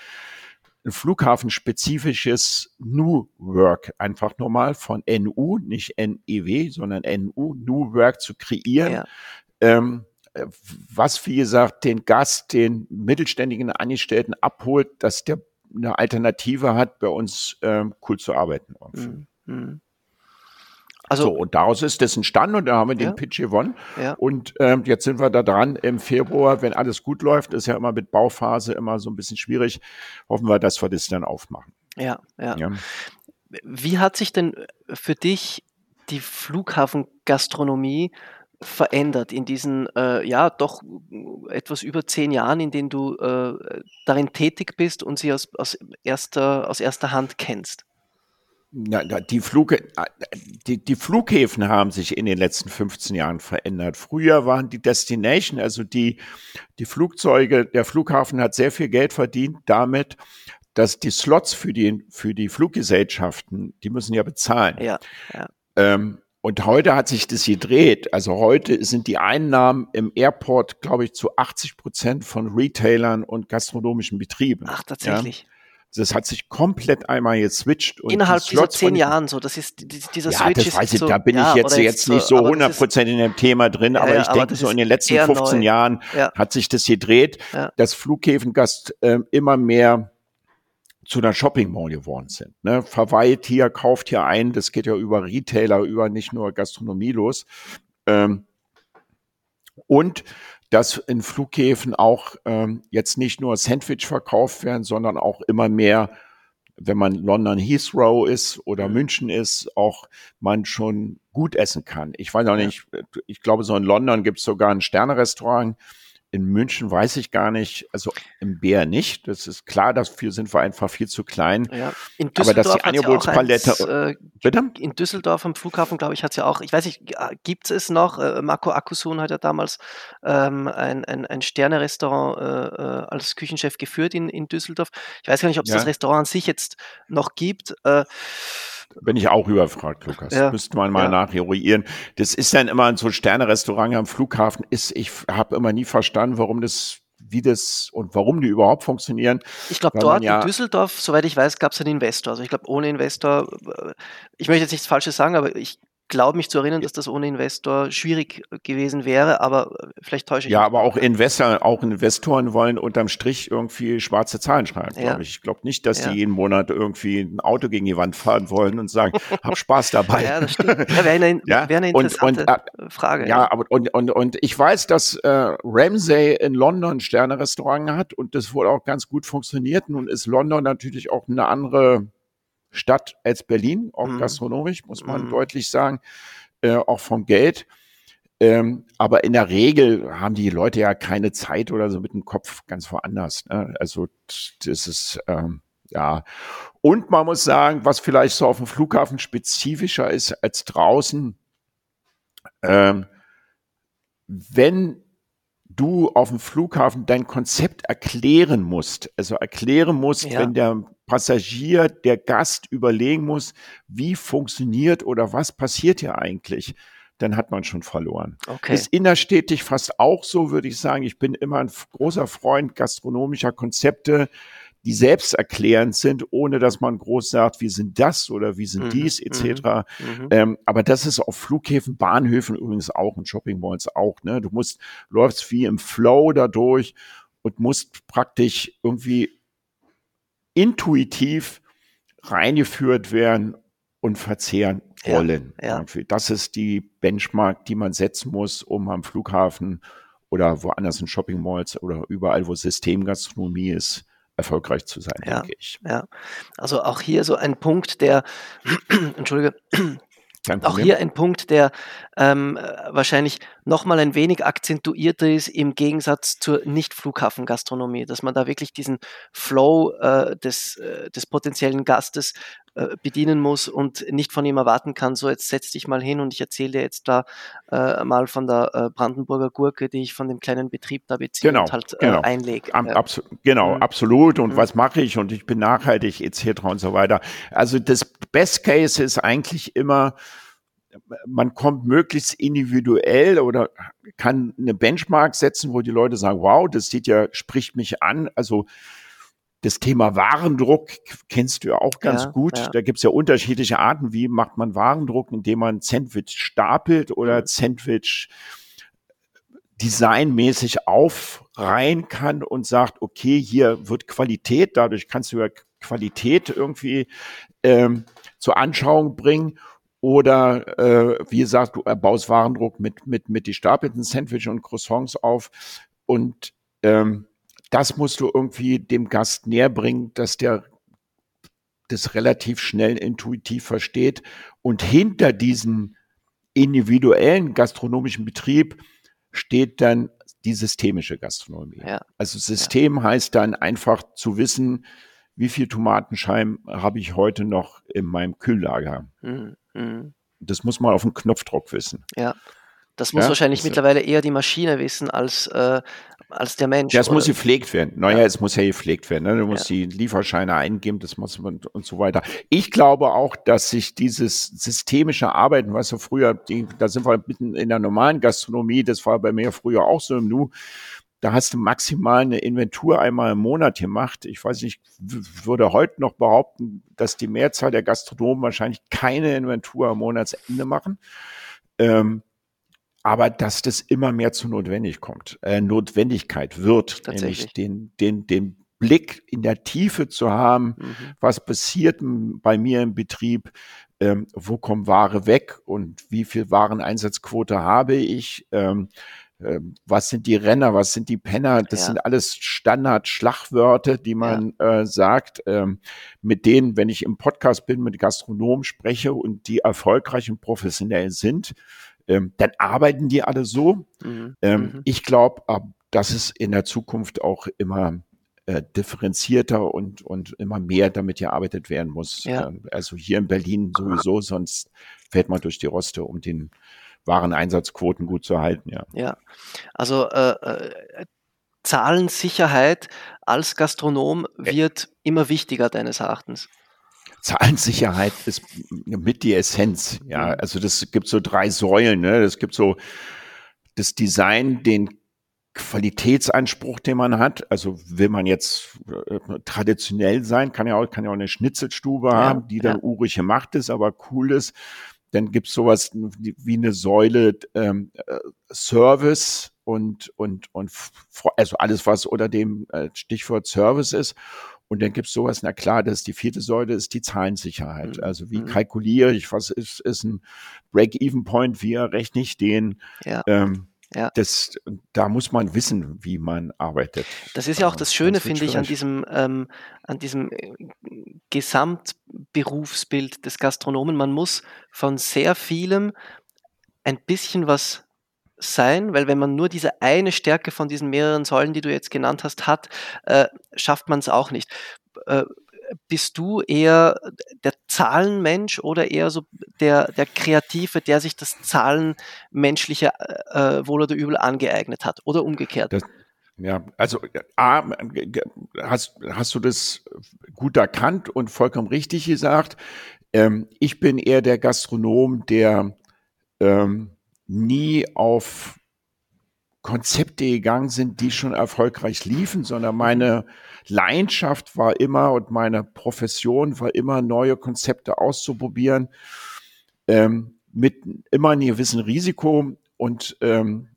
ein flughafenspezifisches New Work einfach nochmal von NU, nicht NEW, sondern NU, New Work zu kreieren. Ja. Ähm, was, wie gesagt, den Gast, den mittelständigen Angestellten abholt, dass der eine Alternative hat, bei uns ähm, cool zu arbeiten. Mhm. Also, so, und daraus ist das entstanden und da haben wir den ja, Pitch gewonnen. Ja. Und ähm, jetzt sind wir da dran im Februar, wenn alles gut läuft, ist ja immer mit Bauphase immer so ein bisschen schwierig. Hoffen wir, dass wir das dann aufmachen. Ja, ja. ja. Wie hat sich denn für dich die Flughafengastronomie verändert in diesen, äh, ja, doch etwas über zehn Jahren, in denen du äh, darin tätig bist und sie aus, aus, erster, aus erster Hand kennst? Ja, die, Flug, die, die Flughäfen haben sich in den letzten 15 Jahren verändert. Früher waren die Destination, also die, die Flugzeuge, der Flughafen hat sehr viel Geld verdient damit, dass die Slots für die, für die Fluggesellschaften, die müssen ja bezahlen. Ja, ja. Ähm, und heute hat sich das gedreht. Also heute sind die Einnahmen im Airport, glaube ich, zu 80 Prozent von Retailern und gastronomischen Betrieben. Ach, tatsächlich. Ja? Das hat sich komplett einmal geswitcht. Innerhalb dieser zehn Jahren so. Das ist dieser ja, Switch das weiß ich, so, da bin ja, ich jetzt, jetzt nicht so 100 Prozent in dem Thema drin, aber ja, ich denke, so in den letzten 15 neu. Jahren hat sich das gedreht, dass Flughäfengast äh, immer mehr zu einer Shopping Mall geworden sind. Ne? Verweilt hier, kauft hier ein, das geht ja über Retailer, über nicht nur Gastronomie los. Ähm, und dass in Flughäfen auch ähm, jetzt nicht nur Sandwich verkauft werden, sondern auch immer mehr, wenn man London Heathrow ist oder mhm. München ist, auch man schon gut essen kann. Ich weiß auch nicht, ich glaube, so in London gibt es sogar ein Sternerestaurant, in München weiß ich gar nicht, also im Bär nicht. Das ist klar, dafür sind wir einfach viel zu klein. Ja. In Aber dass die Angebotspalette. Äh, bitte? In Düsseldorf am Flughafen, glaube ich, hat es ja auch, ich weiß nicht, gibt es noch? Äh, Marco Akusun hat ja damals ähm, ein, ein, ein Sterne-Restaurant äh, äh, als Küchenchef geführt in, in Düsseldorf. Ich weiß gar nicht, ob es ja. das Restaurant an sich jetzt noch gibt. Äh, bin ich auch überfragt, Lukas. Ja. Müsste man mal ja. nachheroieren. Das ist dann immer so ein Sterne-Restaurant am Flughafen. Ist, ich habe immer nie verstanden, warum das wie das und warum die überhaupt funktionieren. Ich glaube, dort ja in Düsseldorf, soweit ich weiß, gab es einen Investor. Also ich glaube, ohne Investor, äh, ich möchte jetzt nichts Falsches sagen, aber ich glaube mich zu erinnern, dass das ohne Investor schwierig gewesen wäre, aber äh, vielleicht täusche ich Ja, mich. aber auch Investor, auch Investoren wollen unterm Strich irgendwie schwarze Zahlen schreiben, ja. glaube ich. Ich glaube nicht, dass ja. die jeden Monat irgendwie ein Auto gegen die Wand fahren wollen und sagen, *laughs* hab Spaß dabei. Ja, das stimmt. Ja, wäre eine, ja? Wär eine interessante und, und, äh, Frage. Ja, aber und, und, und ich weiß, dass äh, Ramsay in London ein Sterne-Restaurant hat und das wohl auch ganz gut funktioniert. Nun ist London natürlich auch eine andere Stadt als Berlin, auch mhm. gastronomisch, muss man mhm. deutlich sagen, äh, auch vom Geld. Ähm, aber in der Regel haben die Leute ja keine Zeit oder so mit dem Kopf ganz woanders. Ne? Also das ist ähm, ja. Und man muss sagen, was vielleicht so auf dem Flughafen spezifischer ist als draußen, ähm, wenn du auf dem Flughafen dein Konzept erklären musst, also erklären musst, ja. wenn der Passagier, der Gast überlegen muss, wie funktioniert oder was passiert hier eigentlich, dann hat man schon verloren. Okay. Ist innerstädtisch fast auch so, würde ich sagen. Ich bin immer ein großer Freund gastronomischer Konzepte, die selbsterklärend sind, ohne dass man groß sagt, wie sind das oder wie sind mhm. dies etc. Mhm. mhm. Ähm, aber das ist auf Flughäfen, Bahnhöfen übrigens auch und Shopping Malls auch. Ne? Du musst läufst wie im Flow dadurch und musst praktisch irgendwie intuitiv reingeführt werden und verzehren wollen. Ja, ja. Das ist die Benchmark, die man setzen muss, um am Flughafen oder woanders in Shopping Malls oder überall, wo Systemgastronomie ist, erfolgreich zu sein, ja, denke ich. Ja, also auch hier so ein Punkt, der, *clears throat* entschuldige, auch hier ein Punkt, der ähm, wahrscheinlich nochmal ein wenig akzentuierter ist im Gegensatz zur Nicht-Flughafen-Gastronomie, dass man da wirklich diesen Flow äh, des, äh, des potenziellen Gastes äh, bedienen muss und nicht von ihm erwarten kann, so jetzt setz dich mal hin und ich erzähle dir jetzt da äh, mal von der äh, Brandenburger Gurke, die ich von dem kleinen Betrieb da beziehe genau, und halt genau. einlege. Abso genau, mhm. absolut. Und mhm. was mache ich und ich bin nachhaltig etc. und so weiter. Also das Best Case ist eigentlich immer, man kommt möglichst individuell oder kann eine Benchmark setzen, wo die Leute sagen, wow, das sieht ja, spricht mich an. Also das Thema Warendruck kennst du ja auch ganz ja, gut. Ja. Da gibt's ja unterschiedliche Arten. Wie macht man Warendruck, indem man Sandwich stapelt oder mhm. Sandwich designmäßig aufreihen kann und sagt, okay, hier wird Qualität, dadurch kannst du ja Qualität irgendwie ähm, zur Anschauung bringen. Oder äh, wie gesagt, du erbaust Warendruck mit, mit, mit die stapelten Sandwich und Croissants auf. Und ähm, das musst du irgendwie dem Gast näher bringen, dass der das relativ schnell intuitiv versteht. Und hinter diesem individuellen gastronomischen Betrieb steht dann die systemische Gastronomie. Ja. Also System ja. heißt dann einfach zu wissen, wie viel Tomatenscheiben habe ich heute noch in meinem Kühllager? Mhm. mhm. Das muss man auf den Knopfdruck wissen. Ja. Das muss ja, wahrscheinlich das mittlerweile eher die Maschine wissen als, äh, als der Mensch. Ja, es muss gepflegt werden. Naja, ja. es muss ja gepflegt werden. Ne? Du musst ja. die Lieferscheine eingeben, das muss man und so weiter. Ich glaube auch, dass sich dieses systemische Arbeiten, was so früher, die, da sind wir mitten in der normalen Gastronomie, das war bei mir früher auch so im Nu, da hast du maximal eine Inventur einmal im Monat gemacht. Ich weiß nicht, würde heute noch behaupten, dass die Mehrzahl der Gastronomen wahrscheinlich keine Inventur am Monatsende machen. Ähm, aber dass das immer mehr zu notwendig kommt, äh, Notwendigkeit wird, nämlich den, den, den Blick in der Tiefe zu haben, mhm. was passiert bei mir im Betrieb, ähm, wo kommen Ware weg und wie viel Wareneinsatzquote habe ich, ähm, äh, was sind die Renner, was sind die Penner, das ja. sind alles Standard-Schlagwörter, die man ja. äh, sagt, ähm, mit denen, wenn ich im Podcast bin, mit Gastronomen spreche und die erfolgreich und professionell sind, ähm, dann arbeiten die alle so. Mhm. Ähm, mhm. Ich glaube, dass es in der Zukunft auch immer äh, differenzierter und, und immer mehr damit gearbeitet werden muss. Ja. Ähm, also hier in Berlin sowieso, sonst fährt man durch die Roste, um den Wareneinsatzquoten gut zu halten. Ja, ja. also äh, äh, Zahlensicherheit als Gastronom wird immer wichtiger deines Erachtens. Zahlensicherheit ist mit die Essenz. Ja, mhm. also das gibt so drei Säulen. Ne? Das gibt so das Design, den Qualitätsanspruch, den man hat. Also will man jetzt äh, traditionell sein, kann ja auch, kann ja auch eine Schnitzelstube ja, haben, die dann ja. urig gemacht ist, aber cool ist. Dann gibt's sowas wie eine Säule ähm, äh, Service und, und, und also alles, was unter dem äh, Stichwort Service ist. Und dann gibt es sowas, na klar, das ist die vierte Säule, ist die Zahlensicherheit. Mhm. Also wie mhm. kalkuliere ich, was ist, ist ein Break-Even-Point, wie errechne ich den? Ja. Ähm, ja. Das, da muss man wissen, wie man arbeitet. Das ist ja auch das Schöne, finde ich, an diesem, ähm, an diesem äh, Gesamtberufsbild des Gastronomen. Man muss von sehr vielem ein bisschen was sein, weil wenn man nur diese eine Stärke von diesen mehreren Säulen, die du jetzt genannt hast, hat, äh, schafft man es auch nicht. Äh, bist du eher der Zahlenmensch oder eher so der, der Kreative, der sich das Zahlenmenschliche äh, wohl oder übel angeeignet hat oder umgekehrt? Das, ja, also A, hast, hast du das gut erkannt und vollkommen richtig gesagt. Ähm, ich bin eher der Gastronom, der ähm, nie auf Konzepte gegangen sind, die schon erfolgreich liefen, sondern meine Leidenschaft war immer und meine Profession war immer, neue Konzepte auszuprobieren, ähm, mit immer einem gewissen Risiko und ähm,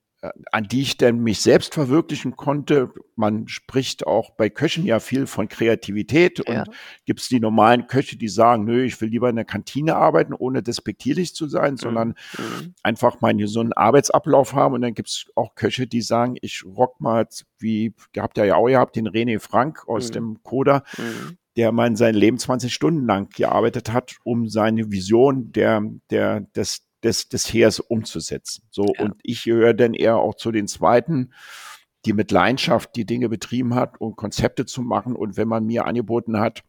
an die ich dann mich selbst verwirklichen konnte. Man spricht auch bei Köchen ja viel von Kreativität ja. und gibt es die normalen Köche, die sagen, nö, ich will lieber in der Kantine arbeiten, ohne despektierlich zu sein, mhm. sondern mhm. einfach meinen so einen Arbeitsablauf haben. Und dann gibt es auch Köche, die sagen, ich rock mal, wie gehabt ja auch, ihr habt den René Frank aus mhm. dem Coda, mhm. der mal sein Leben 20 Stunden lang gearbeitet hat, um seine Vision der, der, des, des, des Heers umzusetzen. So, ja. und ich gehöre dann eher auch zu den Zweiten, die mit Leidenschaft die Dinge betrieben hat, um Konzepte zu machen. Und wenn man mir angeboten hat,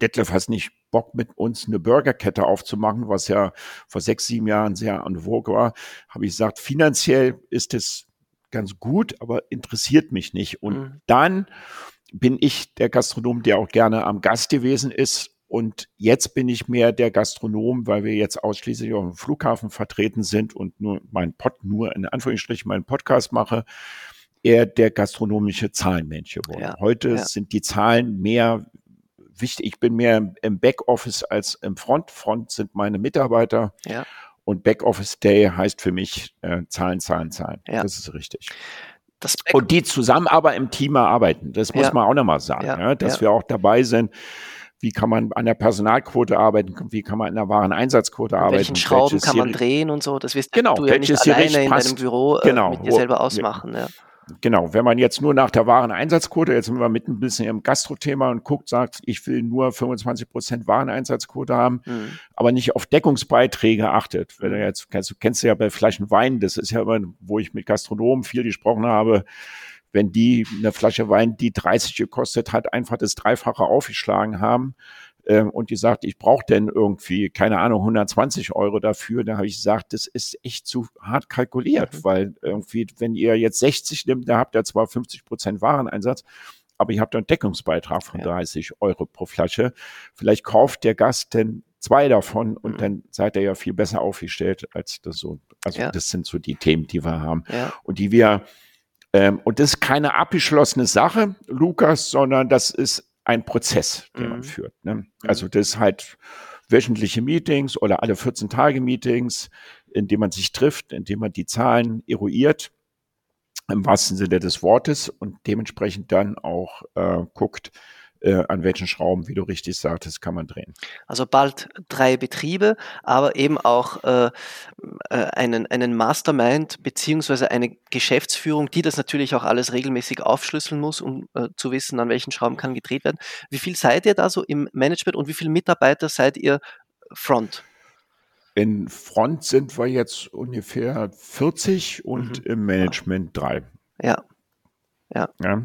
Detlef hast nicht Bock mit uns eine Burgerkette aufzumachen, was ja vor sechs, sieben Jahren sehr an vogue war, habe ich gesagt, finanziell ist es ganz gut, aber interessiert mich nicht. Und mhm. dann bin ich der Gastronom, der auch gerne am Gast gewesen ist und jetzt bin ich mehr der Gastronom, weil wir jetzt ausschließlich auf dem Flughafen vertreten sind und nur mein Pod, nur in Anführungsstrichen meinen Podcast mache, eher der gastronomische Zahlenmensch geworden. Ja, Heute ja. sind die Zahlen mehr wichtig. Ich bin mehr im Backoffice als im Front. Front sind meine Mitarbeiter. Ja. Und Backoffice Day heißt für mich äh, Zahlen, Zahlen, Zahlen. Ja. Das ist richtig. und die zusammen aber im Team arbeiten. Das muss man auch nochmal sagen, ja, dass wir auch dabei sind wie kann man an der Personalquote arbeiten, wie kann man an der Wareneinsatzquote arbeiten. Welchen Schrauben kann man drehen und so, das wirst genau, du ja nicht alleine in deinem Büro äh, genau, mit dir selber ausmachen. Ja. Genau, wenn man jetzt nur nach der Wareneinsatzquote, jetzt sind wir mit ein bisschen im Gastrothema und guckt, sagt, ich will nur 25 Prozent Wareneinsatzquote haben, mhm. aber nicht auf Deckungsbeiträge achtet. Wenn du jetzt, kennst, du kennst ja bei Flaschen Wein, das ist ja immer, wo ich mit Gastronomen viel gesprochen habe, wenn die eine Flasche Wein, die 30 gekostet hat, einfach das Dreifache aufgeschlagen haben ähm, und die sagt, ich brauche denn irgendwie, keine Ahnung, 120 Euro dafür, da habe ich gesagt, das ist echt zu hart kalkuliert, mhm. weil irgendwie, wenn ihr jetzt 60 nimmt, da habt ihr zwar 50 Prozent Wareneinsatz, aber ihr habt einen Deckungsbeitrag von ja. 30 Euro pro Flasche. Vielleicht kauft der Gast denn zwei davon und mhm. dann seid ihr ja viel besser aufgestellt als das so. Also ja. das sind so die Themen, die wir haben ja. und die wir ähm, und das ist keine abgeschlossene Sache, Lukas, sondern das ist ein Prozess, den mhm. man führt. Ne? Mhm. Also das ist halt wöchentliche Meetings oder alle 14 Tage Meetings, in dem man sich trifft, in dem man die Zahlen eruiert im wahrsten Sinne des Wortes und dementsprechend dann auch äh, guckt, äh, an welchen Schrauben, wie du richtig sagtest, kann man drehen. Also bald drei Betriebe, aber eben auch äh, äh, einen, einen Mastermind beziehungsweise eine Geschäftsführung, die das natürlich auch alles regelmäßig aufschlüsseln muss, um äh, zu wissen, an welchen Schrauben kann gedreht werden. Wie viel seid ihr da so im Management und wie viele Mitarbeiter seid ihr Front? In Front sind wir jetzt ungefähr 40 und mhm. im Management drei. Ja. Ja. ja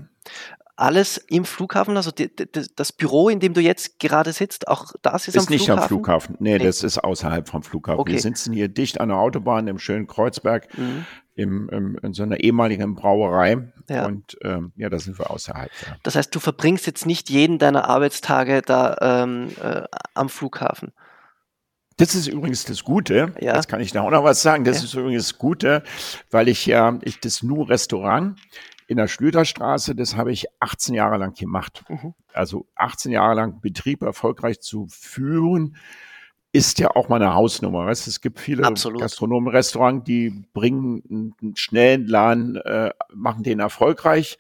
alles im Flughafen? Also die, die, das Büro, in dem du jetzt gerade sitzt, auch das ist, ist am Flughafen? Ist nicht am Flughafen. Nee, nee, das ist außerhalb vom Flughafen. Okay. Wir sitzen hier dicht an der Autobahn im schönen Kreuzberg, mhm. im, im, in so einer ehemaligen Brauerei. Ja. Und ähm, ja, da sind wir außerhalb. Ja. Das heißt, du verbringst jetzt nicht jeden deiner Arbeitstage da ähm, äh, am Flughafen. Das ist übrigens das Gute. Ja. Jetzt kann ich da auch noch was sagen. Das ja. ist übrigens das Gute, weil ich ja, ich das nur Restaurant in der Schlüterstraße, das habe ich 18 Jahre lang gemacht. Mhm. Also 18 Jahre lang Betrieb erfolgreich zu führen, ist ja auch mal eine Hausnummer. Weißt? Es gibt viele Gastronomen-Restaurants, die bringen einen schnellen Laden, äh, machen den erfolgreich.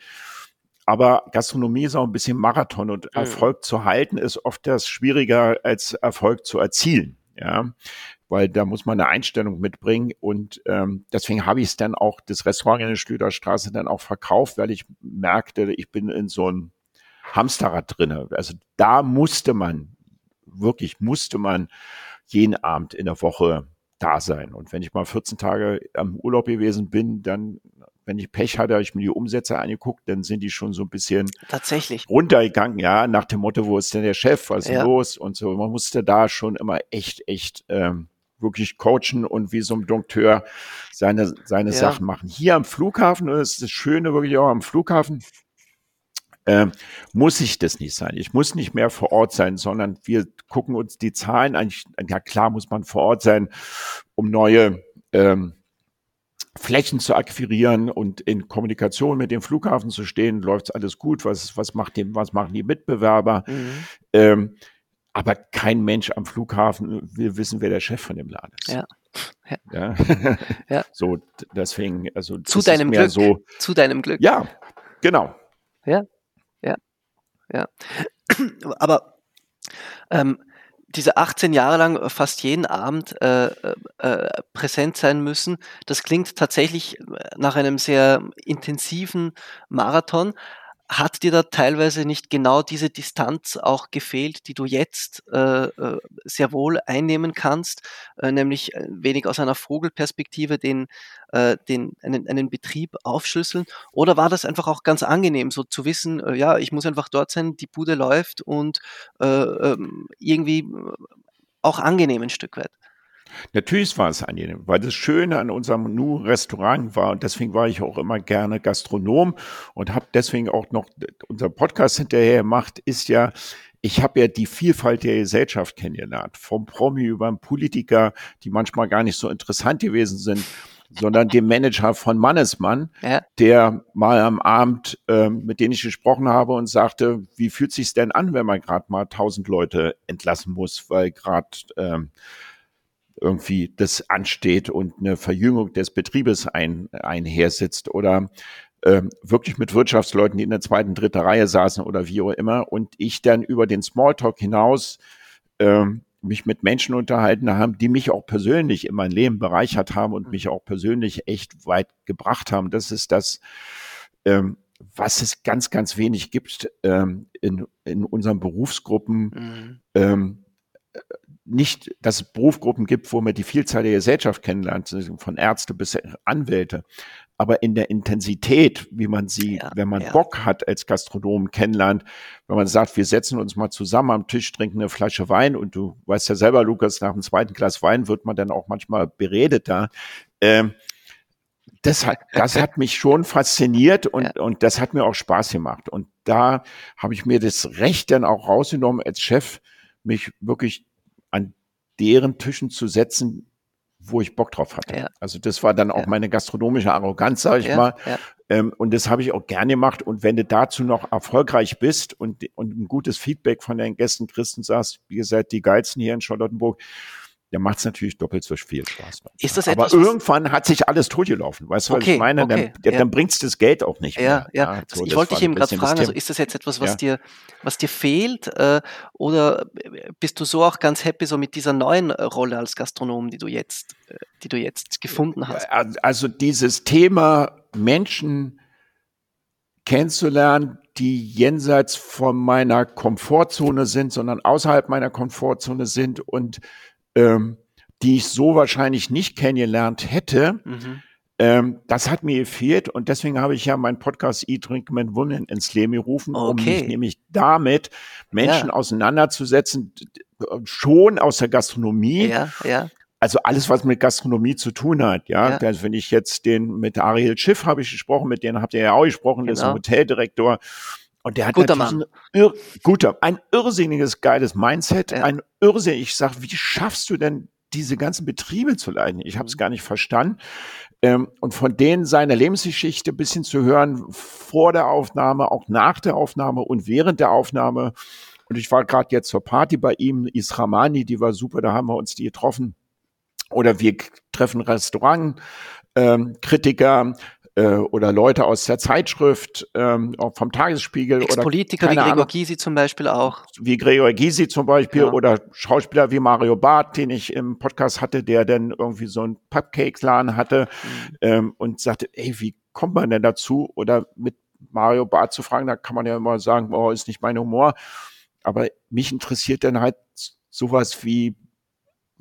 Aber Gastronomie ist auch ein bisschen Marathon und mhm. Erfolg zu halten ist oft das schwieriger als Erfolg zu erzielen. Ja, weil da muss man eine Einstellung mitbringen. Und ähm, deswegen habe ich es dann auch, das Restaurant in der Schlüterstraße dann auch verkauft, weil ich merkte, ich bin in so einem Hamsterrad drinne. Also da musste man, wirklich musste man jeden Abend in der Woche da sein. Und wenn ich mal 14 Tage am Urlaub gewesen bin, dann, wenn ich Pech hatte, habe ich mir die Umsätze angeguckt, dann sind die schon so ein bisschen tatsächlich runtergegangen, ja, nach dem Motto, wo ist denn der Chef, was ist ja. los und so. Man musste da schon immer echt, echt ähm, wirklich coachen und wie so ein Dompteur seine, seine ja. Sachen machen. Hier am Flughafen, und das ist das Schöne wirklich auch am Flughafen, äh, muss ich das nicht sein. Ich muss nicht mehr vor Ort sein, sondern wir gucken uns die Zahlen an. Ja klar muss man vor Ort sein, um neue ähm, Flächen zu akquirieren und in Kommunikation mit dem Flughafen zu stehen. Läuft alles gut? Was, was, macht dem, was machen die Mitbewerber? Mhm. Ähm, aber kein Mensch am Flughafen will wissen, wer der Chef von dem Laden ist. Ja. Ja. ja. *laughs* So, deswegen, also zu deinem Glück. So, zu deinem Glück. Ja, genau. Ja, ja, ja. *clears throat* Aber ähm, diese 18 Jahre lang fast jeden Abend äh, äh, äh, präsent sein müssen, das klingt tatsächlich nach einem sehr intensiven Marathon. Hat dir da teilweise nicht genau diese Distanz auch gefehlt, die du jetzt äh, äh sehr wohl einnehmen kannst, äh, nämlich wenig aus einer Vogelperspektive den, äh, den, einen, einen Betrieb aufschlüsseln? Oder war das einfach auch ganz angenehm, so zu wissen, äh, ja, ich muss einfach dort sein, die Bude läuft und äh, ähm, irgendwie auch angenehm ein Stück weit? Natürlich war es angenehm, weil das Schöne an unserem Nu-Restaurant war und deswegen war ich auch immer gerne Gastronom und habe deswegen auch noch unser Podcast hinterher gemacht, ist ja, ich habe ja die Vielfalt der Gesellschaft kennengelernt, vom Promi über einen Politiker, die manchmal gar nicht so interessant gewesen sind, sondern dem Manager von Mannesmann, ja. der mal am Abend, äh, mit dem ich gesprochen habe und sagte, wie fühlt sich's denn an, wenn man gerade mal tausend Leute entlassen muss, weil gerade ähm, irgendwie das ansteht und eine Verjüngung des Betriebes ein, einhersitzt oder ähm, wirklich mit Wirtschaftsleuten, die in der zweiten, dritten Reihe saßen oder wie auch immer und ich dann über den Smalltalk hinaus ähm, mich mit Menschen unterhalten haben, die mich auch persönlich in mein Leben bereichert haben und mich auch persönlich echt weit gebracht haben. Das ist das, ähm, was es ganz, ganz wenig gibt ähm, in, in unseren Berufsgruppen. Mhm. Ähm, nicht, dass es Berufsgruppen gibt, wo man die Vielzahl der Gesellschaft kennenlernt, von Ärzte bis Anwälte. aber in der Intensität, wie man sie, ja, wenn man ja. Bock hat als Gastronom kennenlernt, wenn man sagt, wir setzen uns mal zusammen am Tisch, trinken eine Flasche Wein und du weißt ja selber, Lukas, nach dem zweiten Glas Wein wird man dann auch manchmal beredeter. Ähm, das hat, das hat mich schon fasziniert und, ja. und das hat mir auch Spaß gemacht. Und da habe ich mir das Recht dann auch rausgenommen, als Chef mich wirklich deren Tischen zu setzen, wo ich Bock drauf hatte. Ja. Also das war dann auch ja. meine gastronomische Arroganz, sage ich ja, mal. Ähm, und das habe ich auch gerne gemacht. Und wenn du dazu noch erfolgreich bist und, und ein gutes Feedback von deinen Gästen und sagst, wie gesagt, die geilsten hier in Charlottenburg, dann macht es natürlich doppelt so viel Spaß. Ist das Aber irgendwann hat sich alles totgelaufen. Weißt du, was okay, ich meine? Okay, dann, ja. dann bringt's das Geld auch nicht mehr. Ja, ja. So, ich wollte dich eben gerade fragen, also ist das jetzt etwas, was dir, was dir fehlt? Äh, oder bist du so auch ganz happy so mit dieser neuen Rolle als Gastronom, die du jetzt, äh, die du jetzt gefunden hast? Also dieses Thema Menschen kennenzulernen, die jenseits von meiner Komfortzone sind, sondern außerhalb meiner Komfortzone sind und ähm, die ich so wahrscheinlich nicht kennengelernt hätte. Mhm. Ähm, das hat mir gefehlt und deswegen habe ich ja meinen Podcast Eat, Drink, Man, Women ins Leben gerufen, okay. um mich nämlich damit Menschen ja. auseinanderzusetzen, schon aus der Gastronomie. Ja, ja. Also alles, was mit Gastronomie zu tun hat, ja. ja. Also wenn ich jetzt den mit Ariel Schiff habe ich gesprochen, mit denen habt ihr ja auch gesprochen, genau. der ist ein. Hoteldirektor. Und der hat guter Mann. Ein, guter, ein irrsinniges, geiles Mindset. Ja. Ein irrsinnig. Ich sag, wie schaffst du denn diese ganzen Betriebe zu leiten? Ich habe es mhm. gar nicht verstanden. Ähm, und von denen seine Lebensgeschichte bisschen zu hören, vor der Aufnahme, auch nach der Aufnahme und während der Aufnahme. Und ich war gerade jetzt zur Party bei ihm, Isramani, die war super, da haben wir uns die getroffen. Oder wir treffen Restaurant, ähm, Kritiker, äh, oder Leute aus der Zeitschrift, ähm, vom Tagesspiegel. oder Politiker wie Gregor Gysi zum Beispiel auch. Wie Gregor Gysi zum Beispiel ja. oder Schauspieler wie Mario Barth, den ich im Podcast hatte, der dann irgendwie so einen Cupcake-Laden hatte mhm. ähm, und sagte, ey, wie kommt man denn dazu? Oder mit Mario Barth zu fragen, da kann man ja immer sagen, oh, ist nicht mein Humor. Aber mich interessiert dann halt sowas wie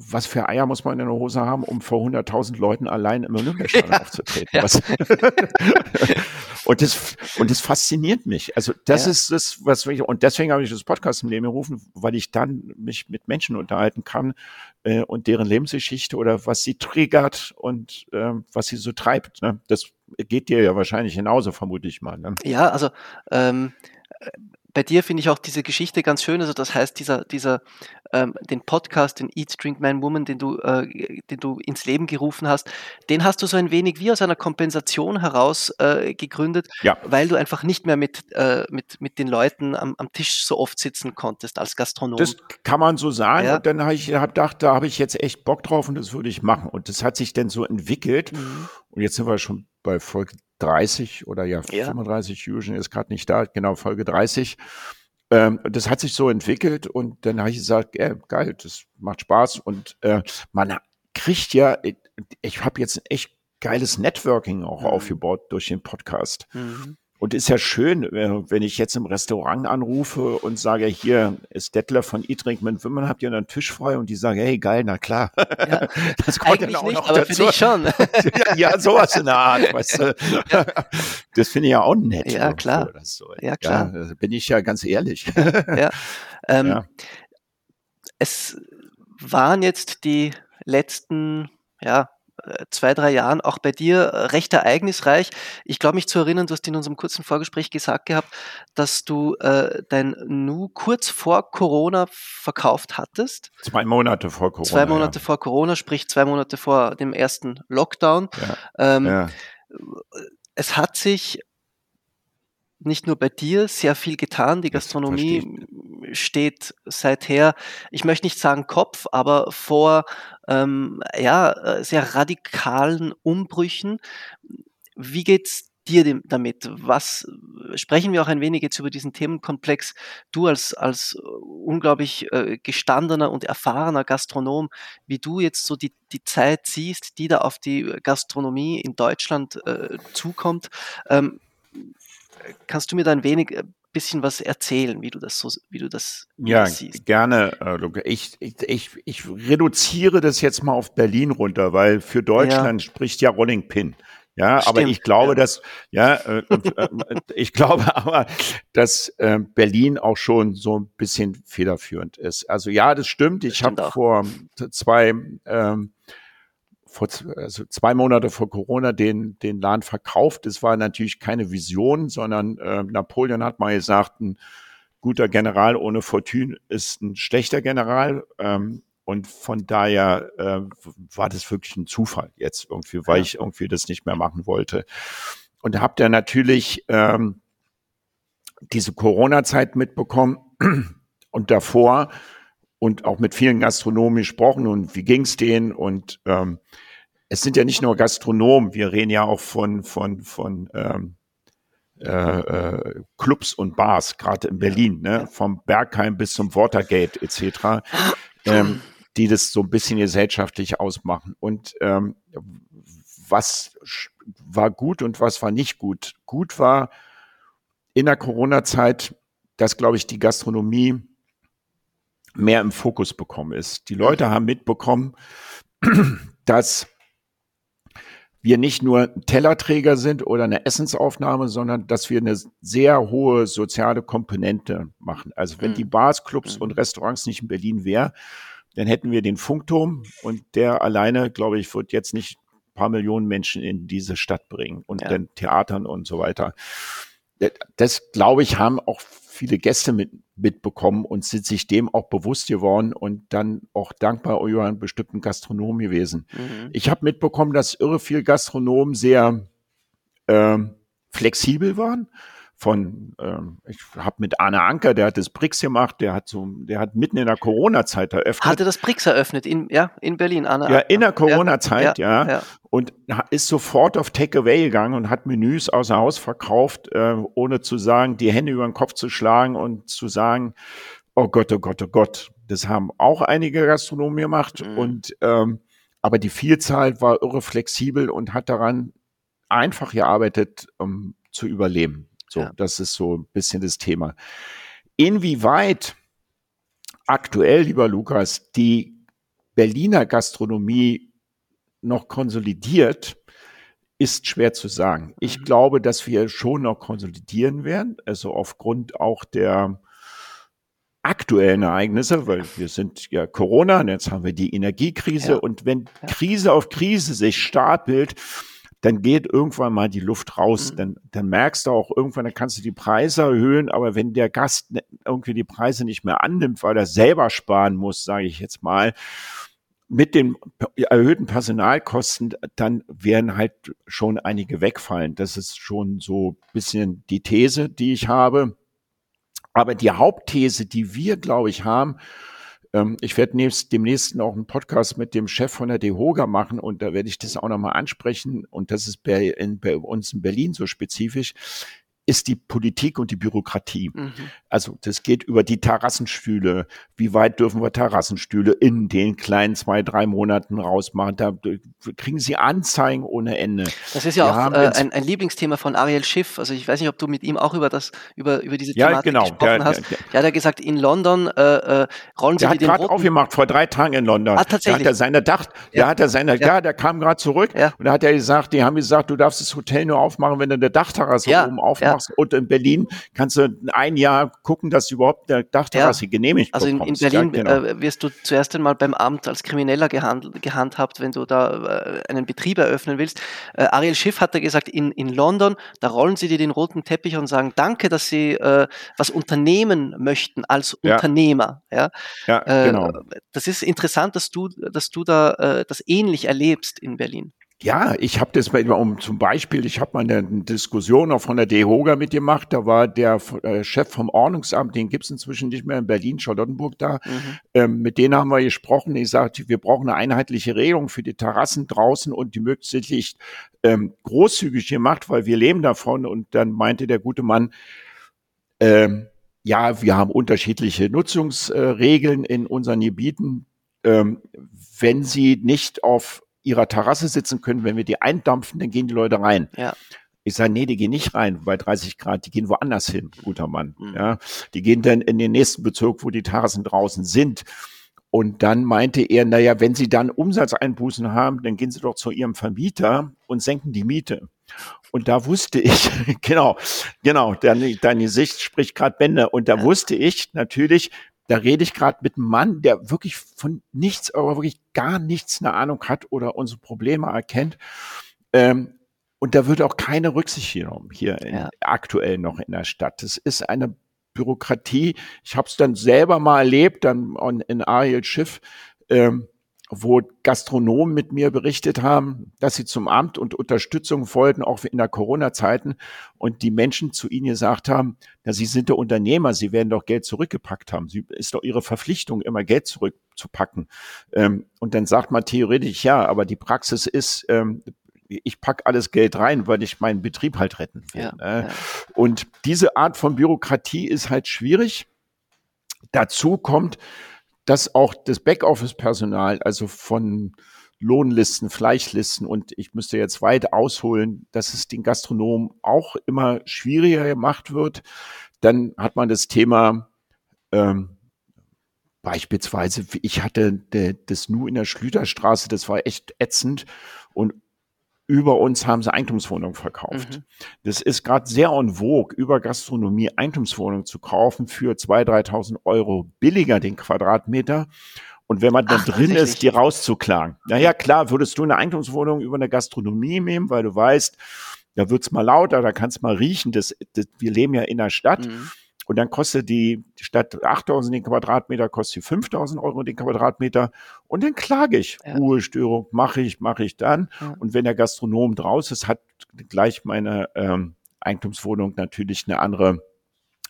was für Eier muss man in der Hose haben, um vor 100.000 Leuten allein im Olympiastadion *laughs* ja, aufzutreten? Ja. *laughs* und das und das fasziniert mich. Also das ja. ist das, was ich und deswegen habe ich das Podcast im Leben gerufen, weil ich dann mich mit Menschen unterhalten kann äh, und deren Lebensgeschichte oder was sie triggert und äh, was sie so treibt. Ne? Das geht dir ja wahrscheinlich genauso, vermute ich mal. Ne? Ja, also ähm, bei dir finde ich auch diese Geschichte ganz schön. Also das heißt, dieser, dieser, ähm, den Podcast, den Eat, Drink, Man, Woman, den du, äh, den du ins Leben gerufen hast, den hast du so ein wenig wie aus einer Kompensation heraus äh, gegründet, ja. weil du einfach nicht mehr mit, äh, mit, mit den Leuten am, am Tisch so oft sitzen konntest als Gastronom. Das kann man so sagen. Ja. Und dann habe ich hab gedacht, da habe ich jetzt echt Bock drauf und das würde ich machen. Und das hat sich dann so entwickelt. Mhm. Und jetzt sind wir schon bei Folge 30 oder ja, ja. 35, Fusion ist gerade nicht da, genau Folge 30. Ähm, das hat sich so entwickelt und dann habe ich gesagt, ja, geil, das macht Spaß und äh, man kriegt ja, ich, ich habe jetzt ein echt geiles Networking auch mhm. aufgebaut durch den Podcast. Mhm. Und ist ja schön, äh, wenn ich jetzt im Restaurant anrufe und sage, hier ist Dettler von E-Drink mit Wimmern, habt ihr einen Tisch frei? Und die sagen, hey, geil, na klar. Ja, *laughs* das kommt dann auch nicht, noch aber dazu. Für dich schon. *laughs* ja, ja, sowas in der Art, weißt du. Ja. Das finde ich ja auch nett. Ja, klar. So. Ja, klar. Ja, bin ich ja ganz ehrlich. ja. *laughs* Ähm, ja. Es waren jetzt die letzten, ja, zwei, drei Jahren auch bei dir recht ereignisreich. Ich glaube mich zu erinnern, du hast in unserem kurzen Vorgespräch gesagt gehabt, dass du äh, dein Nu kurz vor Corona verkauft hattest. Zwei Monate vor Corona. Zwei Monate ja. vor Corona, sprich zwei Monate vor dem ersten Lockdown. Ja. Ähm, ja. Es hat sich nicht nur bei dir sehr viel getan. Die Gastronomie steht seither, ich möchte nicht sagen Kopf, aber vor ähm, ja, äh, sehr radikalen Umbrüchen. Wie geht's dir damit? Was sprechen wir auch ein wenig jetzt über diesen Themenkomplex? Du als, als unglaublich äh, gestandener und erfahrener Gastronom, wie du jetzt so die, die Zeit siehst, die da auf die Gastronomie in Deutschland äh, zukommt. Ähm, kannst du mir da ein wenig äh, bisschen was erzählen, wie du das so, wie du das ja, siehst? gerne, äh, Luca. Ich, ich, ich, reduziere das jetzt mal auf Berlin runter, weil für Deutschland ja. spricht ja Rolling Pin. Ja, Stimmt, aber ich glaube, ja. dass, ja, äh, äh, ich glaube *laughs* aber, dass äh, Berlin auch schon so ein bisschen federführend ist. Also ja, das stimmt. Ich habe vor zwei, ähm, vor also zwei Monate vor Corona den, den Laden verkauft. Es war natürlich keine Vision, sondern äh, Napoleon hat mal gesagt, ein guter General ohne Fortune ist ein schlechter General. Ähm, und von daher äh, war das wirklich ein Zufall jetzt irgendwie, weil ja. ich irgendwie das nicht mehr machen wollte. Und da habt ihr natürlich ähm, diese Corona-Zeit mitbekommen und davor und auch mit vielen Gastronomen gesprochen und wie ging's denen und ähm, es sind ja nicht nur Gastronomen, wir reden ja auch von von von ähm, äh, äh, Clubs und Bars, gerade in Berlin, ne? vom Bergheim bis zum Watergate etc., ähm, die das so ein bisschen gesellschaftlich ausmachen. Und ähm, was war gut und was war nicht gut? Gut war in der Corona-Zeit, dass, glaube ich, die Gastronomie mehr im Fokus bekommen ist. Die Leute haben mitbekommen, *clears throat* dass wir nicht nur Tellerträger sind oder eine Essensaufnahme, sondern dass wir eine sehr hohe soziale Komponente machen. Also wenn mhm. die Bars, Clubs mhm. und Restaurants nicht in Berlin wären, dann hätten wir den Funkturm und der alleine, glaube ich, wird jetzt nicht ein paar Millionen Menschen in diese Stadt bringen und ja. den Theatern und so weiter. Das, glaube ich, haben auch viele Gäste mit, mitbekommen und sind sich dem auch bewusst geworden und dann auch dankbar über einen bestimmten Gastronom gewesen. Mhm. Ich habe mitbekommen, dass irre viele Gastronomen sehr äh, flexibel waren von, ähm, ich habe mit Arne Anker, der hat das BRICS gemacht, der hat so, der hat mitten in der Corona-Zeit eröffnet. Hatte das BRICS eröffnet, in, ja, in Berlin, Arne Ja, in der Corona-Zeit, ja, ja, ja, Und ist sofort auf Takeaway gegangen und hat Menüs außer Haus verkauft, äh, ohne zu sagen, die Hände über den Kopf zu schlagen und zu sagen, oh Gott, oh Gott, oh Gott. Das haben auch einige Gastronomen gemacht mhm. und, ähm, aber die Vielzahl war irre flexibel und hat daran einfach gearbeitet, um zu überleben. So, ja. das ist so ein bisschen das Thema. Inwieweit aktuell, lieber Lukas, die Berliner Gastronomie noch konsolidiert, ist schwer zu sagen. Ich mhm. glaube, dass wir schon noch konsolidieren werden, also aufgrund auch der aktuellen Ereignisse, weil wir sind ja Corona und jetzt haben wir die Energiekrise ja. und wenn. Krise auf Krise sich stapelt, dann geht irgendwann mal die Luft raus. Mhm. Dann, dann merkst du auch irgendwann, dann kannst du die Preise erhöhen, aber wenn der Gast ne, irgendwie die Preise nicht mehr annimmt, weil er selber sparen muss, sage ich jetzt mal, mit den erhöhten Personalkosten, dann werden halt schon einige wegfallen. Das ist schon so bisschen die These, die ich habe. Aber die Hauptthese, die wir, glaube ich, haben, ähm, ich werde demnächst auch einen Podcast mit dem Chef von der DEHOGA machen und da werde ich das auch nochmal ansprechen. Und das ist bei, in, bei uns in Berlin so spezifisch ist die Politik und die Bürokratie. Mhm. Also das geht über die Terrassenstühle. Wie weit dürfen wir Terrassenstühle in den kleinen zwei, drei Monaten rausmachen? Da kriegen sie Anzeigen ohne Ende. Das ist ja wir auch äh, ein, ein, Lieblingsthema von Ariel Schiff. Also ich weiß nicht, ob du mit ihm auch über das, über, über diese Thematik ja, genau. gesprochen der, hast. Der, der, der hat ja gesagt, in London äh, äh rollen sie der hat gerade aufgemacht, vor drei Tagen in London. Ah, tatsächlich. Da hat er seine Dach, ja. da hat er seine, ja, ja der kam gerade zurück ja. und da hat er gesagt, die haben gesagt, du darfst das Hotel nur aufmachen, wenn du eine Dachterrasse ja. oben aufmachst machst. Und in Berlin kannst du ein Jahr gucken, dass überhaupt der Dachterrasse ja. genehmigt Also in, in, Berlin ja, genau. äh, wirst du zuerst einmal beim Amt als Krimineller gehand, gehandhabt, wenn du da äh, einen Betrieb eröffnen willst. Äh, Ariel Schiff hat da gesagt, in, in London, da rollen sie dir den roten Teppich und sagen, danke, dass sie äh, was unternehmen möchten als ja. Unternehmer. Ja, ja äh, genau. Das ist interessant, dass du, dass du da äh, das ähnlich erlebst in Berlin. Ja, ich habe das bei, um zum Beispiel, ich habe mal eine Diskussion auch von der DEHOGA mitgemacht. Da war der äh, Chef vom Ordnungsamt, den gibt's inzwischen nicht mehr in Berlin, Charlottenburg da. Mhm. Ähm, mit denen haben wir gesprochen. Ich sagte, wir brauchen eine einheitliche Regelung für die Terrassen draußen und die möglichst ähm, großzügig gemacht, weil wir leben davon. Und dann meinte der gute Mann, ähm, ja, wir haben unterschiedliche Nutzungsregeln in unseren Gebieten. Ähm, wenn sie nicht auf ihrer Terrasse sitzen können, wenn wir die eindampfen, dann gehen die Leute rein. Ja. Ich sage, nee, die gehen nicht rein bei 30 Grad, die gehen woanders hin, guter Mann. Mhm. Ja, die gehen dann in den nächsten Bezirk, wo die Terrassen draußen sind. Und dann meinte er, naja, wenn Sie dann Umsatzeinbußen haben, dann gehen Sie doch zu Ihrem Vermieter und senken die Miete. Und da wusste ich, *laughs* genau, genau, deine, deine Sicht spricht gerade Bände. Und da ja. wusste ich natürlich, da rede ich gerade mit einem Mann, der wirklich von nichts, aber wirklich gar nichts eine Ahnung hat oder unsere Probleme erkennt. Ähm, und da wird auch keine Rücksicht genommen hier in, ja. aktuell noch in der Stadt. Das ist eine Bürokratie. Ich habe es dann selber mal erlebt, dann in Ariel Schiff, ähm, wo Gastronomen mit mir berichtet haben, dass sie zum Amt und Unterstützung wollten, auch in der Corona-Zeiten, und die Menschen zu ihnen gesagt haben, na, sie sind der Unternehmer, sie werden doch Geld zurückgepackt haben. Sie ist doch ihre Verpflichtung, immer Geld zurückzupacken. Ähm, und dann sagt man theoretisch ja, aber die Praxis ist, ähm, ich pack alles Geld rein, weil ich meinen Betrieb halt retten will. Ja, ne? ja. Und diese Art von Bürokratie ist halt schwierig. Dazu kommt, dass auch das Backoffice-Personal, also von Lohnlisten, Fleischlisten und ich müsste jetzt weit ausholen, dass es den Gastronomen auch immer schwieriger gemacht wird. Dann hat man das Thema ähm, beispielsweise, ich hatte das Nu in der Schlüterstraße, das war echt ätzend und über uns haben sie Eigentumswohnungen verkauft. Mhm. Das ist gerade sehr en vogue, über Gastronomie Eigentumswohnungen zu kaufen für 2.000, 3.000 Euro billiger den Quadratmeter. Und wenn man dann Ach, drin ist, die rauszuklagen. Naja, klar, würdest du eine Eigentumswohnung über eine Gastronomie nehmen, weil du weißt, da wird's mal lauter, da kannst mal riechen. Das, das, wir leben ja in der Stadt. Mhm. Und dann kostet die Stadt 8000 den Quadratmeter, kostet sie 5000 Euro den Quadratmeter. Und dann klage ich. Ja. Ruhestörung mache ich, mache ich dann. Ja. Und wenn der Gastronom draus ist, hat gleich meine ähm, Eigentumswohnung natürlich eine andere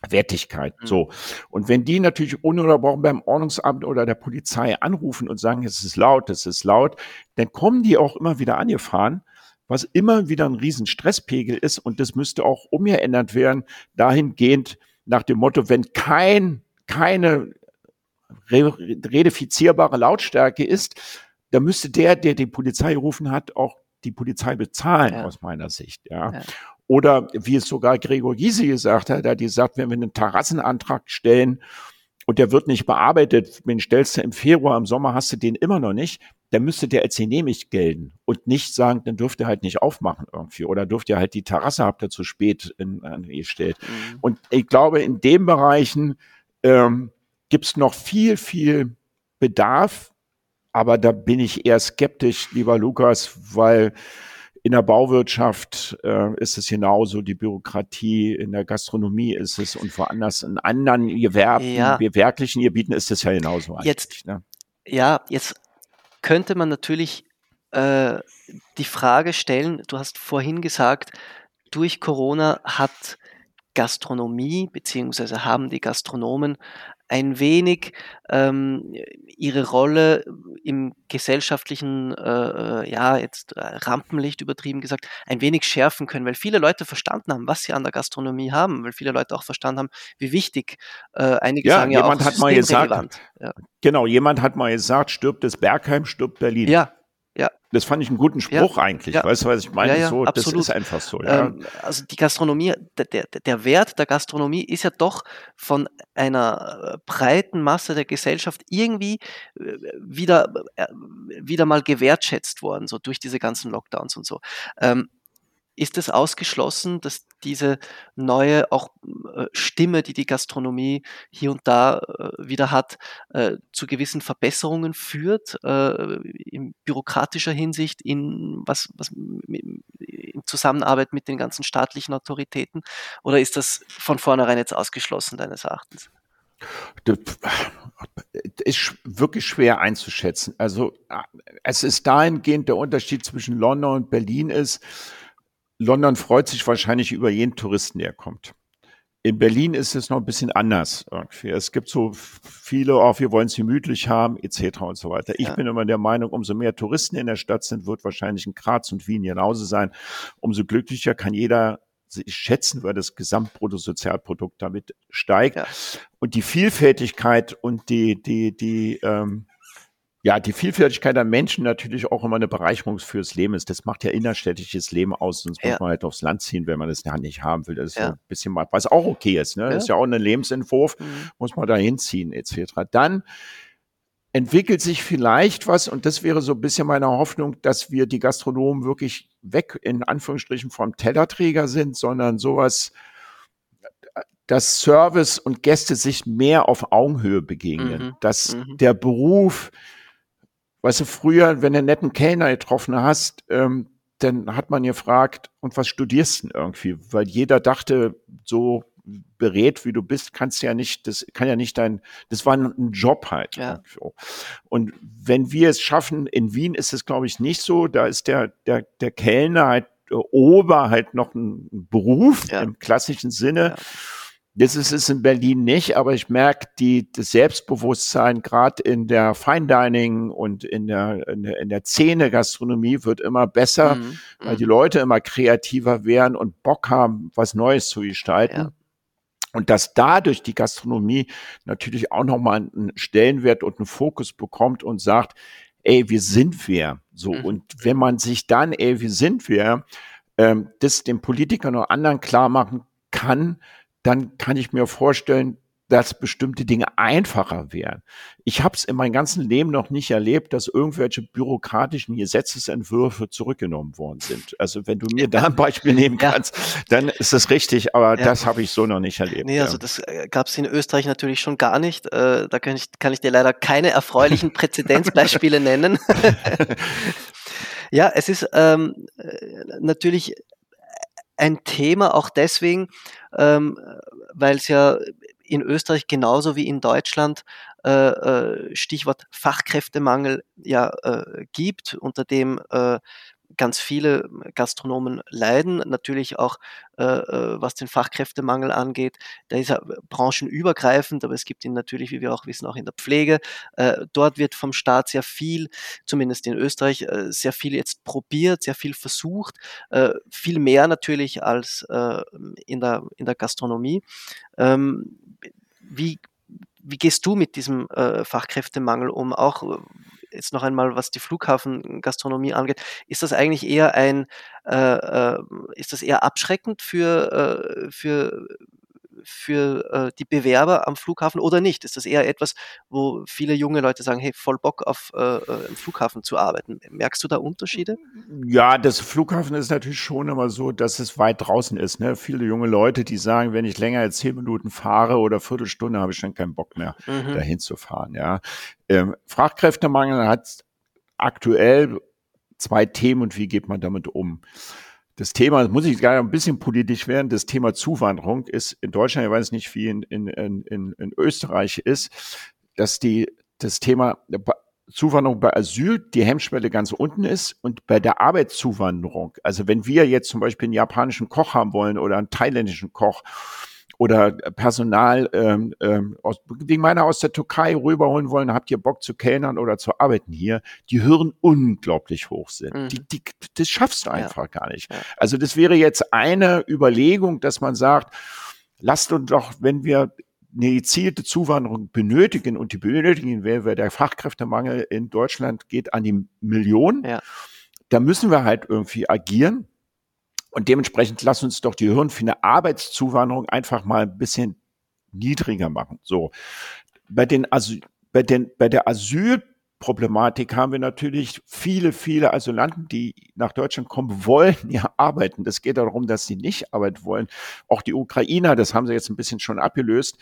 Wertigkeit. Mhm. So. Und wenn die natürlich ununterbrochen beim Ordnungsamt oder der Polizei anrufen und sagen, es ist laut, es ist laut, dann kommen die auch immer wieder angefahren, was immer wieder ein riesen Stresspegel ist. Und das müsste auch umgeändert werden, dahingehend, nach dem Motto, wenn kein, keine redefizierbare Lautstärke ist, dann müsste der, der die Polizei gerufen hat, auch die Polizei bezahlen, ja. aus meiner Sicht. Ja. ja. Oder wie es sogar Gregor Gysi gesagt hat, er hat gesagt, wenn wir einen Terrassenantrag stellen und der wird nicht bearbeitet, wenn stellst du im Februar, im Sommer hast du den immer noch nicht, dann müsste der als genehmigt gelten und nicht sagen, dann dürft ihr halt nicht aufmachen irgendwie oder dürft ihr halt die Terrasse habt ihr zu spät in, angestellt. Mhm. Und ich glaube, in den Bereichen ähm, gibt es noch viel, viel Bedarf, aber da bin ich eher skeptisch, lieber Lukas, weil in der Bauwirtschaft äh, ist es genauso, die Bürokratie, in der Gastronomie ist es und woanders in anderen Gewerben, ja. gewerblichen Gebieten ist es ja genauso. Jetzt, ne? Ja, jetzt könnte man natürlich äh, die Frage stellen, du hast vorhin gesagt, durch Corona hat Gastronomie beziehungsweise haben die Gastronomen ein wenig ähm, ihre Rolle im gesellschaftlichen, äh, äh, ja, jetzt äh, Rampenlicht übertrieben gesagt, ein wenig schärfen können, weil viele Leute verstanden haben, was sie an der Gastronomie haben, weil viele Leute auch verstanden haben, wie wichtig äh, einige ja, sagen ja jemand auch hat mal gesagt, ja. genau, jemand hat mal gesagt, stirbt das Bergheim, stirbt Berlin. Ja, ja. Das fand ich einen guten Spruch ja, eigentlich. Ja. Weißt du, was ich meine? Ja, so, absolut. das ist einfach so. Ja. Ähm, also die Gastronomie, der, der, der Wert der Gastronomie ist ja doch von einer äh, breiten Masse der Gesellschaft irgendwie äh, wieder, äh, wieder mal gewertschätzt worden, so durch diese ganzen Lockdowns und so. Ähm, ist es ausgeschlossen, dass diese neue auch äh, Stimme, die die Gastronomie hier und da äh, wieder hat, äh, zu gewissen Verbesserungen führt, in bürokratischer Hinsicht, in was, was in Zusammenarbeit mit den ganzen staatlichen Autoritäten? Oder ist das von vornherein jetzt ausgeschlossen, deines Erachtens? Das ist wirklich schwer einzuschätzen. Also es ist dahingehend der Unterschied zwischen London und Berlin ist, London freut sich wahrscheinlich über jeden Touristen, der kommt. In Berlin ist es noch ein bisschen anders. Irgendwie. Es gibt so viele, auch oh, wir wollen es gemütlich haben, etc. und so weiter. Ich ja. bin immer der Meinung, umso mehr Touristen in der Stadt sind, wird wahrscheinlich in Graz und Wien genauso sein. Umso glücklicher kann jeder sich schätzen, weil das Gesamtbruttosozialprodukt damit steigt. Ja. Und die Vielfältigkeit und die, die, die, ähm, ja, die Vielfältigkeit der Menschen natürlich auch immer eine Bereicherung fürs Leben ist. Das macht ja innerstädtisches Leben aus, sonst ja. muss man halt aufs Land ziehen, wenn man das ja nicht haben will. Das ist ja. ein bisschen mal, was auch okay ist. Ne? Ja. Das ist ja auch ein Lebensentwurf, mhm. muss man da hinziehen, etc. Dann entwickelt sich vielleicht was, und das wäre so ein bisschen meine Hoffnung, dass wir die Gastronomen wirklich weg in Anführungsstrichen vom Tellerträger sind, sondern sowas, dass Service und Gäste sich mehr auf Augenhöhe begegnen, mhm. dass mhm. der Beruf, weißt du, früher, wenn du einen netten Kellner getroffen hast, ähm, dann hat man gefragt, und was studierst du denn irgendwie? Weil jeder dachte, so berät, wie du bist, kannst ja nicht, das kann ja nicht dein, das war ein Job halt. Ja. Und wenn wir es schaffen, in Wien ist es, glaube ich, nicht so, da ist der, der, der Kellner halt, Ober halt noch ein Beruf ja. im klassischen Sinne. Ja. Das ist es in Berlin nicht, aber ich merke die, das Selbstbewusstsein gerade in der Fine Dining und in der, in der, in der Szene-Gastronomie wird immer besser, mhm. weil die mhm. Leute immer kreativer werden und Bock haben, was Neues zu gestalten. Ja. Und dass dadurch die Gastronomie natürlich auch nochmal einen Stellenwert und einen Fokus bekommt und sagt, ey, wir sind wer. So. Mhm. Und wenn man sich dann, ey, wir sind wer, ähm, das den Politikern oder anderen klar machen kann, dann kann ich mir vorstellen, dass bestimmte Dinge einfacher wären. Ich habe es in meinem ganzen Leben noch nicht erlebt, dass irgendwelche bürokratischen Gesetzesentwürfe zurückgenommen worden sind. Also wenn du mir da ein Beispiel nehmen kannst, ja. dann ist das richtig, aber ja. das habe ich so noch nicht erlebt. Nee, also das äh, gab es in Österreich natürlich schon gar nicht. Äh, da kann ich, kann ich dir leider keine erfreulichen *laughs* Präzedenzbeispiele nennen. *laughs* ja, es ist ähm, äh, natürlich ein Thema auch deswegen, ähm, weil es ja in Österreich genauso wie in Deutschland äh, äh, Stichwort Fachkräftemangel ja äh, gibt, unter dem äh, ganz viele Gastronomen leiden, natürlich auch äh, äh, was den Fachkräftemangel angeht. Der ist ja branchenübergreifend, aber es gibt ihn natürlich, wie wir auch wissen, auch in der Pflege. Äh, dort wird vom Staat sehr viel, zumindest in Österreich, äh, sehr viel jetzt probiert, sehr viel versucht, äh, viel mehr natürlich als äh, in, der, in der Gastronomie. Ähm, wie, wie gehst du mit diesem Fachkräftemangel um? Auch jetzt noch einmal, was die Flughafengastronomie angeht, ist das eigentlich eher ein, äh, äh, ist das eher abschreckend für, äh, für für äh, die Bewerber am Flughafen oder nicht? Ist das eher etwas, wo viele junge Leute sagen, hey, voll Bock auf äh, äh, im Flughafen zu arbeiten? Merkst du da Unterschiede? Ja, das Flughafen ist natürlich schon immer so, dass es weit draußen ist. Ne? Viele junge Leute, die sagen, wenn ich länger als zehn Minuten fahre oder Viertelstunde, habe ich schon keinen Bock mehr, mhm. dahin zu fahren. Ja, ähm, Fachkräftemangel hat aktuell zwei Themen und wie geht man damit um? Das Thema, muss ich gerade ein bisschen politisch werden, das Thema Zuwanderung ist in Deutschland, ich weiß nicht, wie in, in, in, in Österreich ist, dass die, das Thema Zuwanderung bei Asyl die Hemmschwelle ganz unten ist und bei der Arbeitszuwanderung, also wenn wir jetzt zum Beispiel einen japanischen Koch haben wollen oder einen thailändischen Koch, oder Personal, ähm, ähm, aus, die meiner aus der Türkei rüberholen wollen, habt ihr Bock zu kellnern oder zu arbeiten hier, die Hürden unglaublich hoch sind. Mhm. Die, die, das schaffst du einfach ja. gar nicht. Ja. Also das wäre jetzt eine Überlegung, dass man sagt, lasst uns doch, wenn wir eine gezielte Zuwanderung benötigen und die benötigen wir, der Fachkräftemangel in Deutschland geht an die Millionen, ja. da müssen wir halt irgendwie agieren. Und dementsprechend lass uns doch die Hürden für eine Arbeitszuwanderung einfach mal ein bisschen niedriger machen. So. Bei den, Asyl, bei den, bei der Asylproblematik haben wir natürlich viele, viele Asylanten, die nach Deutschland kommen wollen, ja arbeiten. Das geht darum, dass sie nicht arbeiten wollen. Auch die Ukrainer, das haben sie jetzt ein bisschen schon abgelöst,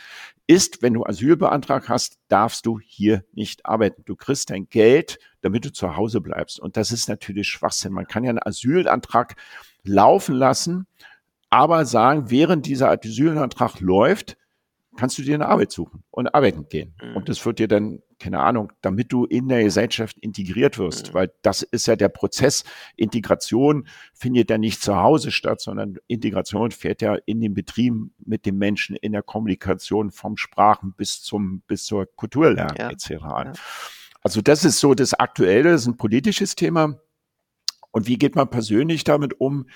ist, wenn du Asyl beantragt hast, darfst du hier nicht arbeiten. Du kriegst dein Geld, damit du zu Hause bleibst. Und das ist natürlich Schwachsinn. Man kann ja einen Asylantrag laufen lassen, aber sagen, während dieser Asylantrag läuft, kannst du dir eine Arbeit suchen und arbeiten gehen. Mhm. Und das wird dir dann, keine Ahnung, damit du in der Gesellschaft integriert wirst, mhm. weil das ist ja der Prozess. Integration findet ja nicht zu Hause statt, sondern Integration fährt ja in den Betrieben mit den Menschen, in der Kommunikation vom Sprachen bis zum, bis zur Kulturlernen ja. etc. Ja. Also das ist so das Aktuelle, das ist ein politisches Thema. Und wie geht man persönlich damit um,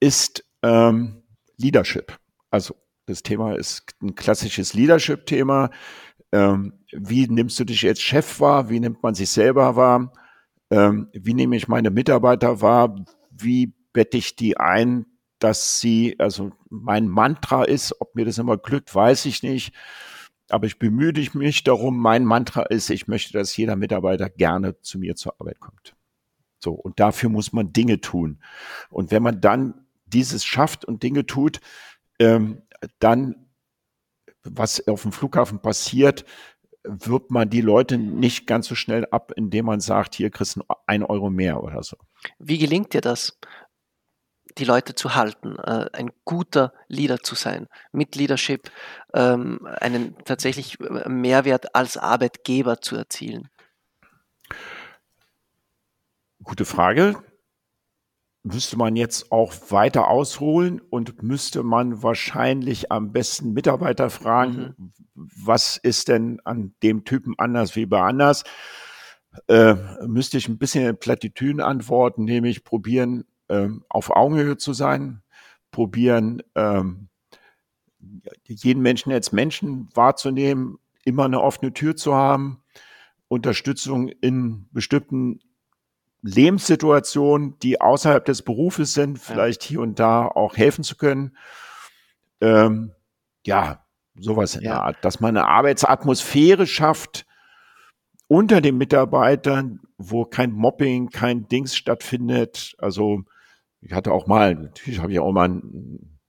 ist ähm, Leadership. Also das Thema ist ein klassisches Leadership-Thema. Ähm, wie nimmst du dich als Chef wahr? Wie nimmt man sich selber wahr? Ähm, wie nehme ich meine Mitarbeiter wahr? Wie bette ich die ein, dass sie, also mein Mantra ist, ob mir das immer glückt, weiß ich nicht. aber ich bemühe mich darum. Mein Mantra ist, ich möchte, dass jeder Mitarbeiter gerne zu mir zur Arbeit kommt. So. Und dafür muss man Dinge tun. Und wenn man dann dieses schafft und Dinge tut, ähm, dann, was auf dem Flughafen passiert, wirbt man die Leute nicht ganz so schnell ab, indem man sagt, hier kriegst du ein Euro mehr oder so. Wie gelingt dir das? die Leute zu halten, äh, ein guter Leader zu sein, mit Leadership ähm, einen tatsächlich äh, Mehrwert als Arbeitgeber zu erzielen? Gute Frage. Müsste man jetzt auch weiter ausholen und müsste man wahrscheinlich am besten Mitarbeiter fragen, mhm. was ist denn an dem Typen anders wie bei anders? Äh, müsste ich ein bisschen in Plattitüden antworten, nämlich probieren, ähm, auf Augenhöhe zu sein, probieren, ähm, jeden Menschen als Menschen wahrzunehmen, immer eine offene Tür zu haben, Unterstützung in bestimmten Lebenssituationen, die außerhalb des Berufes sind, vielleicht ja. hier und da auch helfen zu können. Ähm, ja, sowas in ja. der Art, dass man eine Arbeitsatmosphäre schafft unter den Mitarbeitern, wo kein Mobbing, kein Dings stattfindet. Also ich hatte auch mal, natürlich habe ich auch mal ein,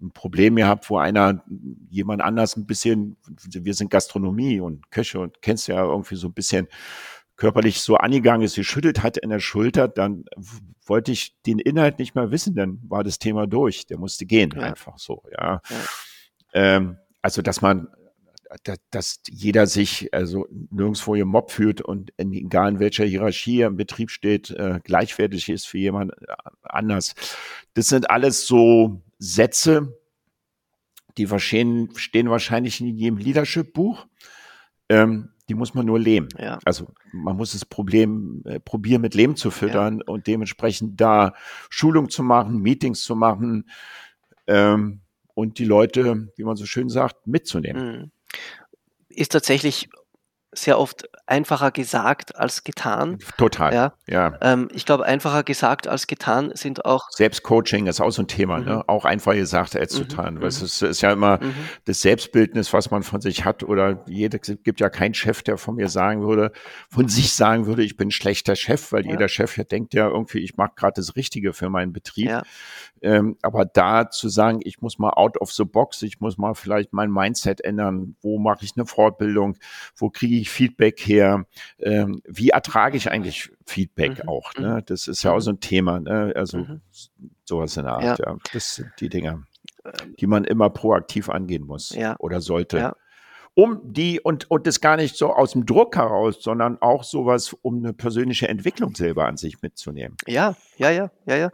ein, Problem gehabt, wo einer jemand anders ein bisschen, wir sind Gastronomie und Köche und kennst ja irgendwie so ein bisschen körperlich so angegangen ist, geschüttelt hat in der Schulter, dann wollte ich den Inhalt nicht mehr wissen, dann war das Thema durch. Der musste gehen, ja. einfach so, ja. ja. Ähm, also, dass man dass jeder sich also nirgendwo im Mob fühlt und in, egal in welcher Hierarchie im Betrieb steht, äh, gleichwertig ist für jemand äh, anders. Das sind alles so Sätze, die stehen, stehen wahrscheinlich in jedem Leadership-Buch. Ähm, die muss man nur leben. Ja. Also man muss das Problem äh, probieren, mit Leben zu füttern ja. und dementsprechend da Schulung zu machen, Meetings zu machen ähm, und die Leute, wie man so schön sagt, mitzunehmen. Mhm ist tatsächlich sehr oft einfacher gesagt als getan. Total. Ja. ja. Ähm, ich glaube, einfacher gesagt als getan sind auch. Selbstcoaching ist auch so ein Thema, ne? mhm. ne? Auch einfacher gesagt als mhm. getan. Weil es ist, ist, ja immer mhm. das Selbstbildnis, was man von sich hat. Oder jeder, es gibt ja keinen Chef, der von mir sagen würde, von sich sagen würde, ich bin ein schlechter Chef, weil ja. jeder Chef ja denkt ja irgendwie, ich mache gerade das Richtige für meinen Betrieb. Ja. Ähm, aber da zu sagen, ich muss mal out of the box, ich muss mal vielleicht mein Mindset ändern, wo mache ich eine Fortbildung, wo kriege ich Feedback her, ähm, wie ertrage ich eigentlich Feedback mhm. auch, ne? Mhm. Das ist ja auch so ein Thema, ne? Also mhm. sowas in der Art, ja. ja. Das sind die Dinge, ähm. die man immer proaktiv angehen muss ja. oder sollte. Ja um die und, und das gar nicht so aus dem Druck heraus, sondern auch sowas, um eine persönliche Entwicklung selber an sich mitzunehmen. Ja, ja, ja, ja, ja.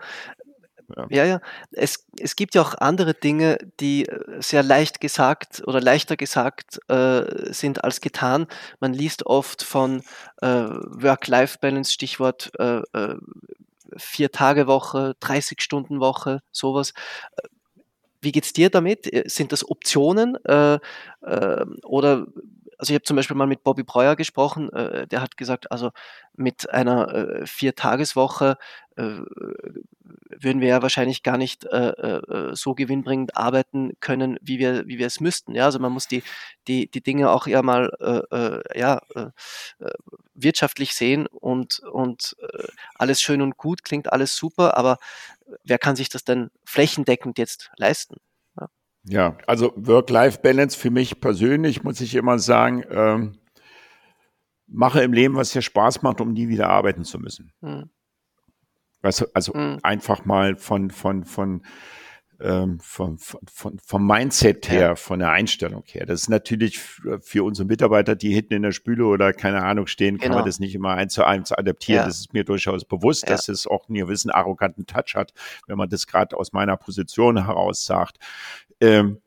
Ja, ja. Es, es gibt ja auch andere Dinge, die äh, sehr leicht gesagt oder leichter gesagt äh, sind als getan. Man liest oft von äh, Work-Life-Balance, Stichwort äh, äh Vier-Tage-Woche, 30-Stunden-Woche, sowas. Wie geht's dir damit? Äh, sind das Optionen äh, äh, oder also ich habe zum Beispiel mal mit Bobby Breuer gesprochen, äh, der hat gesagt, also mit einer äh, Vier-Tageswoche äh, würden wir ja wahrscheinlich gar nicht äh, äh, so gewinnbringend arbeiten können, wie wir, wie wir es müssten. Ja, also man muss die, die, die Dinge auch eher mal äh, äh ja, äh, äh, wirtschaftlich sehen und, und äh, alles schön und gut, klingt alles super, aber wer kann sich das denn flächendeckend jetzt leisten? Ja, also Work-Life-Balance für mich persönlich muss ich immer sagen, ähm, mache im Leben, was dir Spaß macht, um nie wieder arbeiten zu müssen. Hm. Weißt du, also mhm. einfach mal von, von, von, ähm, von, von, vom Mindset her, ja. von der Einstellung her. Das ist natürlich für unsere Mitarbeiter, die hinten in der Spüle oder keine Ahnung stehen, kann man genau. das nicht immer eins zu eins adaptieren. Ja. Das ist mir durchaus bewusst, ja. dass es auch einen gewissen arroganten Touch hat, wenn man das gerade aus meiner Position heraus sagt. Ähm,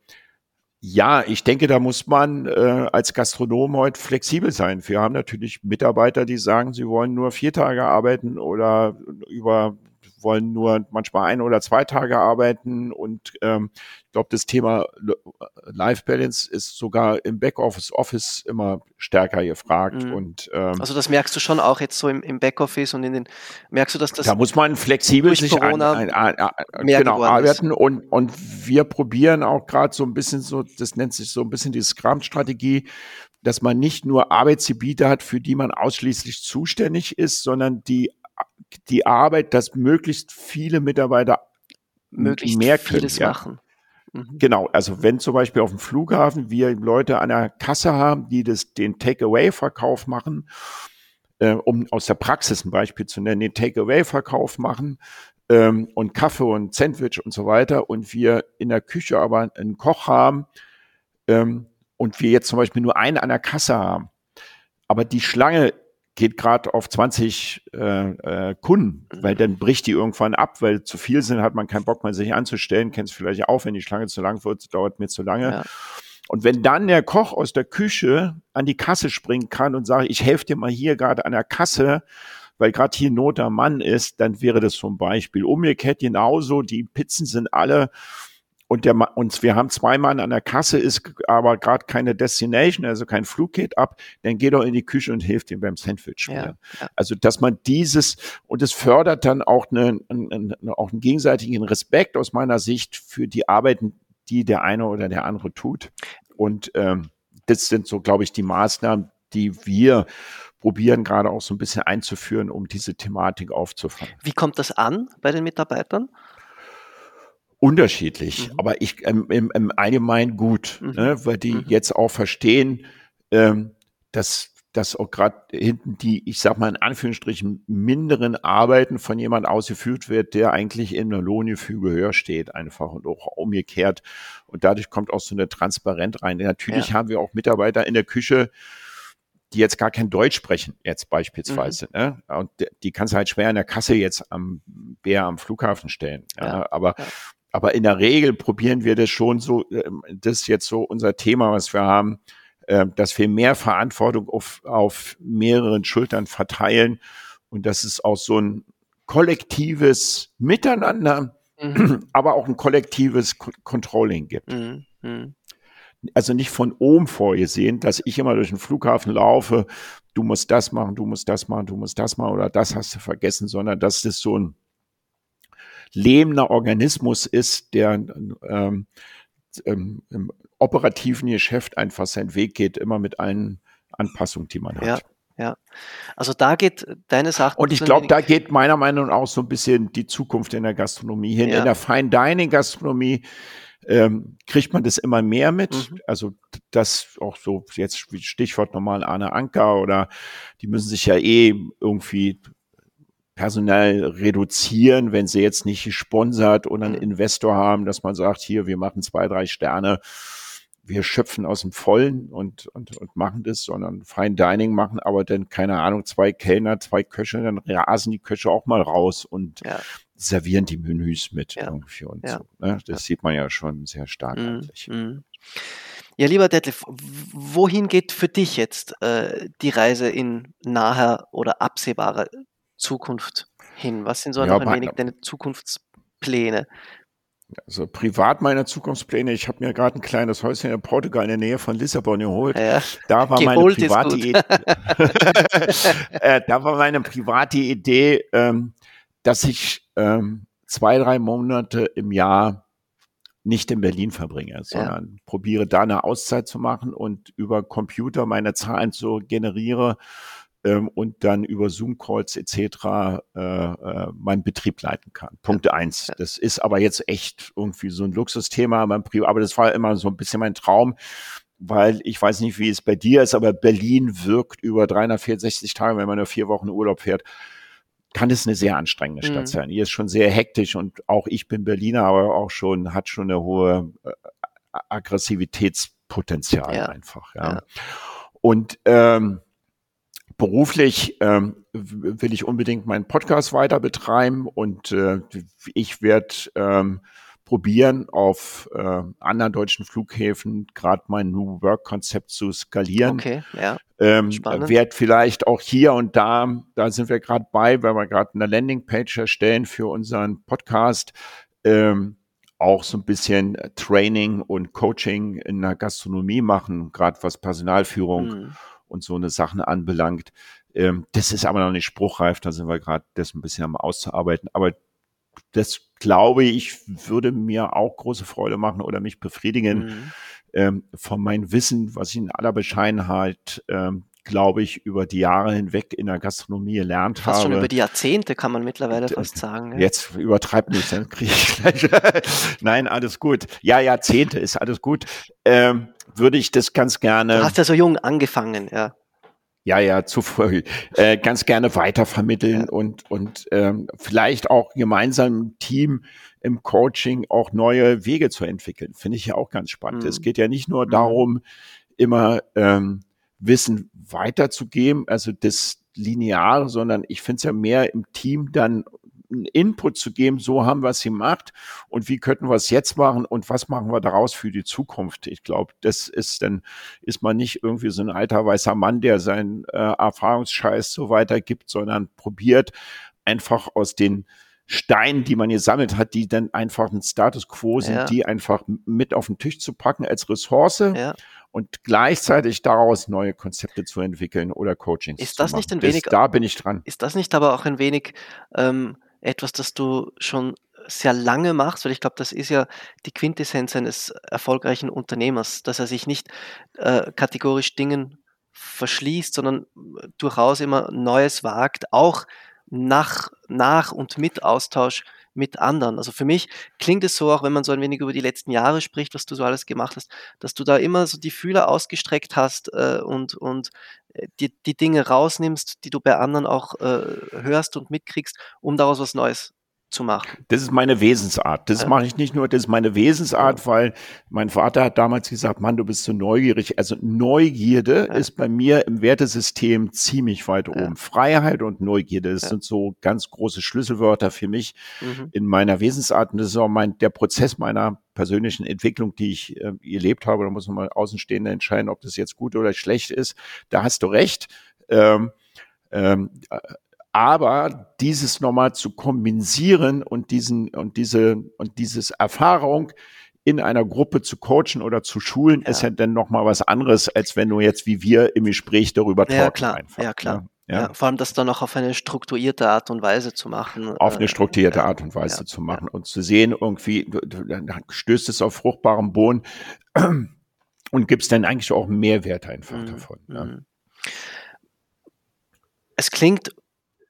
ja, ich denke, da muss man äh, als Gastronom heute flexibel sein. Wir haben natürlich Mitarbeiter, die sagen, sie wollen nur vier Tage arbeiten oder über wollen nur manchmal ein oder zwei Tage arbeiten und ähm, ich glaube, das Thema Life Balance ist sogar im Backoffice Office immer stärker gefragt. Mhm. Und, ähm, also das merkst du schon auch jetzt so im, im Backoffice und in den merkst du, dass das da muss man flexibel sich Corona ein, ein, ein, ein genau, arbeiten und, und wir probieren auch gerade so ein bisschen so, das nennt sich so ein bisschen die Scrum-Strategie, dass man nicht nur Arbeitsgebiete hat, für die man ausschließlich zuständig ist, sondern die, die Arbeit, dass möglichst viele Mitarbeiter möglichst mehr können, vieles ja. machen. Mhm. Genau, also wenn zum Beispiel auf dem Flughafen wir Leute an der Kasse haben, die das, den Takeaway-Verkauf machen, äh, um aus der Praxis ein Beispiel zu nennen, den Takeaway-Verkauf machen ähm, und Kaffee und Sandwich und so weiter und wir in der Küche aber einen Koch haben, ähm, und wir jetzt zum Beispiel nur einen an der Kasse haben, aber die Schlange geht gerade auf 20 äh, äh, Kunden, weil dann bricht die irgendwann ab, weil zu viel sind, hat man keinen Bock mehr sich anzustellen, kennst vielleicht auch, wenn die Schlange zu lang wird, dauert mir zu lange. Ja. Und wenn dann der Koch aus der Küche an die Kasse springen kann und sagt, ich helfe dir mal hier gerade an der Kasse, weil gerade hier Not am Mann ist, dann wäre das zum Beispiel umgekehrt genauso. Die Pizzen sind alle und der und wir haben zwei Mann an der Kasse, ist aber gerade keine Destination, also kein Flug geht ab, dann geht doch in die Küche und hilft ihm beim Sandwich. Ja, ja. Also dass man dieses und es fördert dann auch, eine, eine, auch einen gegenseitigen Respekt aus meiner Sicht für die Arbeiten, die der eine oder der andere tut. Und ähm, das sind so, glaube ich, die Maßnahmen, die wir probieren gerade auch so ein bisschen einzuführen, um diese Thematik aufzufangen. Wie kommt das an bei den Mitarbeitern? Unterschiedlich, mhm. aber ich ähm, im, im Allgemeinen gut, mhm. ne, weil die mhm. jetzt auch verstehen, ähm, dass dass auch gerade hinten die, ich sag mal in Anführungsstrichen, minderen Arbeiten von jemand ausgeführt wird, der eigentlich in der Lohngefüge höher steht, einfach und auch umgekehrt. Und dadurch kommt auch so eine Transparenz rein. Natürlich ja. haben wir auch Mitarbeiter in der Küche, die jetzt gar kein Deutsch sprechen, jetzt beispielsweise. Mhm. Ne? Und die kannst du halt schwer in der Kasse jetzt am Bär am Flughafen stellen. Ja? ja. Aber ja. Aber in der Regel probieren wir das schon so, ähm, das ist jetzt so unser Thema, was wir haben, ähm, dass wir mehr Verantwortung auf, auf mehreren Schultern verteilen und dass es auch so ein kollektives Miteinander, mhm. *clears throat* aber auch ein kollektives Controlling gibt. Mhm. Mhm. Also nicht von oben vorgesehen, dass ich immer durch den Flughafen laufe, du musst das machen, du musst das machen, du musst das machen oder das hast du vergessen, sondern dass das so ein lebender Organismus ist, der ähm, ähm, im operativen Geschäft einfach seinen Weg geht, immer mit allen Anpassungen, die man hat. Ja. Ja, also da geht deine Sache. Und ich glaube, da geht meiner Meinung nach auch so ein bisschen die Zukunft in der Gastronomie hin. Ja. In der Fine Dining Gastronomie ähm, kriegt man das immer mehr mit. Mhm. Also das auch so jetzt Stichwort normal Arne Anker oder die müssen sich ja eh irgendwie personell reduzieren, wenn sie jetzt nicht gesponsert oder einen mhm. Investor haben, dass man sagt, hier, wir machen zwei, drei Sterne, wir schöpfen aus dem Vollen und, und, und machen das, sondern Fine Dining machen, aber dann, keine Ahnung, zwei Kellner, zwei Köche, dann rasen die Köche auch mal raus und ja. servieren die Menüs mit ja. irgendwie und ja. so. Ne? Das sieht man ja schon sehr stark mhm. eigentlich. Mhm. Ja, lieber Detlef, wohin geht für dich jetzt äh, die Reise in naher oder absehbarer Zukunft hin? Was sind so ja, noch ein wenig deine Zukunftspläne? Also privat meine Zukunftspläne. Ich habe mir gerade ein kleines Häuschen in Portugal in der Nähe von Lissabon geholt. Ja, da war meine private Idee. *laughs* äh, da war meine private Idee, ähm, dass ich ähm, zwei, drei Monate im Jahr nicht in Berlin verbringe, sondern ja. probiere da eine Auszeit zu machen und über Computer meine Zahlen zu generiere ähm, und dann über Zoom-Calls etc. Äh, äh, meinen Betrieb leiten kann. Punkt eins. Das ist aber jetzt echt irgendwie so ein Luxusthema, aber das war immer so ein bisschen mein Traum weil ich weiß nicht, wie es bei dir ist, aber Berlin wirkt über 364 Tage, wenn man nur vier Wochen Urlaub fährt, kann es eine sehr anstrengende Stadt mhm. sein. Hier ist schon sehr hektisch und auch ich bin Berliner, aber auch schon, hat schon eine hohe äh, Aggressivitätspotenzial ja. einfach. Ja. ja. Und ähm, beruflich ähm, will ich unbedingt meinen Podcast weiter betreiben und äh, ich werde ähm, probieren, auf äh, anderen deutschen Flughäfen gerade mein New Work-Konzept zu skalieren. Okay, ja. Ähm, wird vielleicht auch hier und da, da sind wir gerade bei, weil wir gerade eine Landingpage erstellen für unseren Podcast, ähm, auch so ein bisschen Training und Coaching in der Gastronomie machen, gerade was Personalführung mhm. Und so eine Sachen anbelangt. Ähm, das ist aber noch nicht spruchreif, da sind wir gerade das ein bisschen am auszuarbeiten. Aber das glaube ich, würde mir auch große Freude machen oder mich befriedigen. Mhm. Ähm, von meinem Wissen, was ich in aller Bescheidenheit, ähm, glaube ich, über die Jahre hinweg in der Gastronomie gelernt fast habe. schon über die Jahrzehnte kann man mittlerweile fast sagen. Ja. Jetzt übertreibt nicht, dann kriege ich gleich. *laughs* Nein, alles gut. Ja, Jahrzehnte ist alles gut. Ähm, würde ich das ganz gerne. Du hast ja so jung angefangen, ja ja, ja, zu früh, äh, ganz gerne weitervermitteln ja. und, und ähm, vielleicht auch gemeinsam im Team im Coaching auch neue Wege zu entwickeln. Finde ich ja auch ganz spannend. Mhm. Es geht ja nicht nur mhm. darum, immer ähm, Wissen weiterzugeben, also das Lineare, sondern ich finde es ja mehr im Team dann einen Input zu geben, so haben wir es gemacht und wie könnten wir es jetzt machen und was machen wir daraus für die Zukunft. Ich glaube, das ist dann, ist man nicht irgendwie so ein alter weißer Mann, der seinen äh, Erfahrungsscheiß so weitergibt, sondern probiert einfach aus den Steinen, die man gesammelt hat, die dann einfach ein Status quo sind, ja. die einfach mit auf den Tisch zu packen als Ressource. Ja und gleichzeitig daraus neue Konzepte zu entwickeln oder Coachings. Ist das nicht ein wenig? Das, da bin ich dran. Ist das nicht aber auch ein wenig ähm, etwas, das du schon sehr lange machst, weil ich glaube, das ist ja die Quintessenz eines erfolgreichen Unternehmers, dass er sich nicht äh, kategorisch Dingen verschließt, sondern äh, durchaus immer Neues wagt, auch nach, nach und mit Austausch mit anderen. Also für mich klingt es so, auch wenn man so ein wenig über die letzten Jahre spricht, was du so alles gemacht hast, dass du da immer so die Fühler ausgestreckt hast äh, und, und äh, die, die Dinge rausnimmst, die du bei anderen auch äh, hörst und mitkriegst, um daraus was Neues zu machen. Das ist meine Wesensart. Das ja. mache ich nicht nur, das ist meine Wesensart, weil mein Vater hat damals gesagt, Mann, du bist so neugierig. Also Neugierde ja. ist bei mir im Wertesystem ziemlich weit oben. Ja. Freiheit und Neugierde, das sind so ganz große Schlüsselwörter für mich mhm. in meiner Wesensart. Und das ist auch mein, der Prozess meiner persönlichen Entwicklung, die ich äh, erlebt habe. Da muss man mal Außenstehende entscheiden, ob das jetzt gut oder schlecht ist. Da hast du recht. Ähm, ähm, aber dieses nochmal zu kompensieren und diesen und diese und dieses Erfahrung in einer Gruppe zu coachen oder zu schulen, ja. ist ja dann nochmal was anderes, als wenn du jetzt wie wir im Gespräch darüber talken ja, klar. einfach. Ja, klar. Ja. ja. vor allem das dann auch auf eine strukturierte Art und Weise zu machen. Auf eine äh, strukturierte Art und Weise zu machen und zu sehen, irgendwie, dann stößt es auf fruchtbaren Boden *clears throat* und gibst dann eigentlich auch Mehrwert einfach mhm. davon. Mhm. Es klingt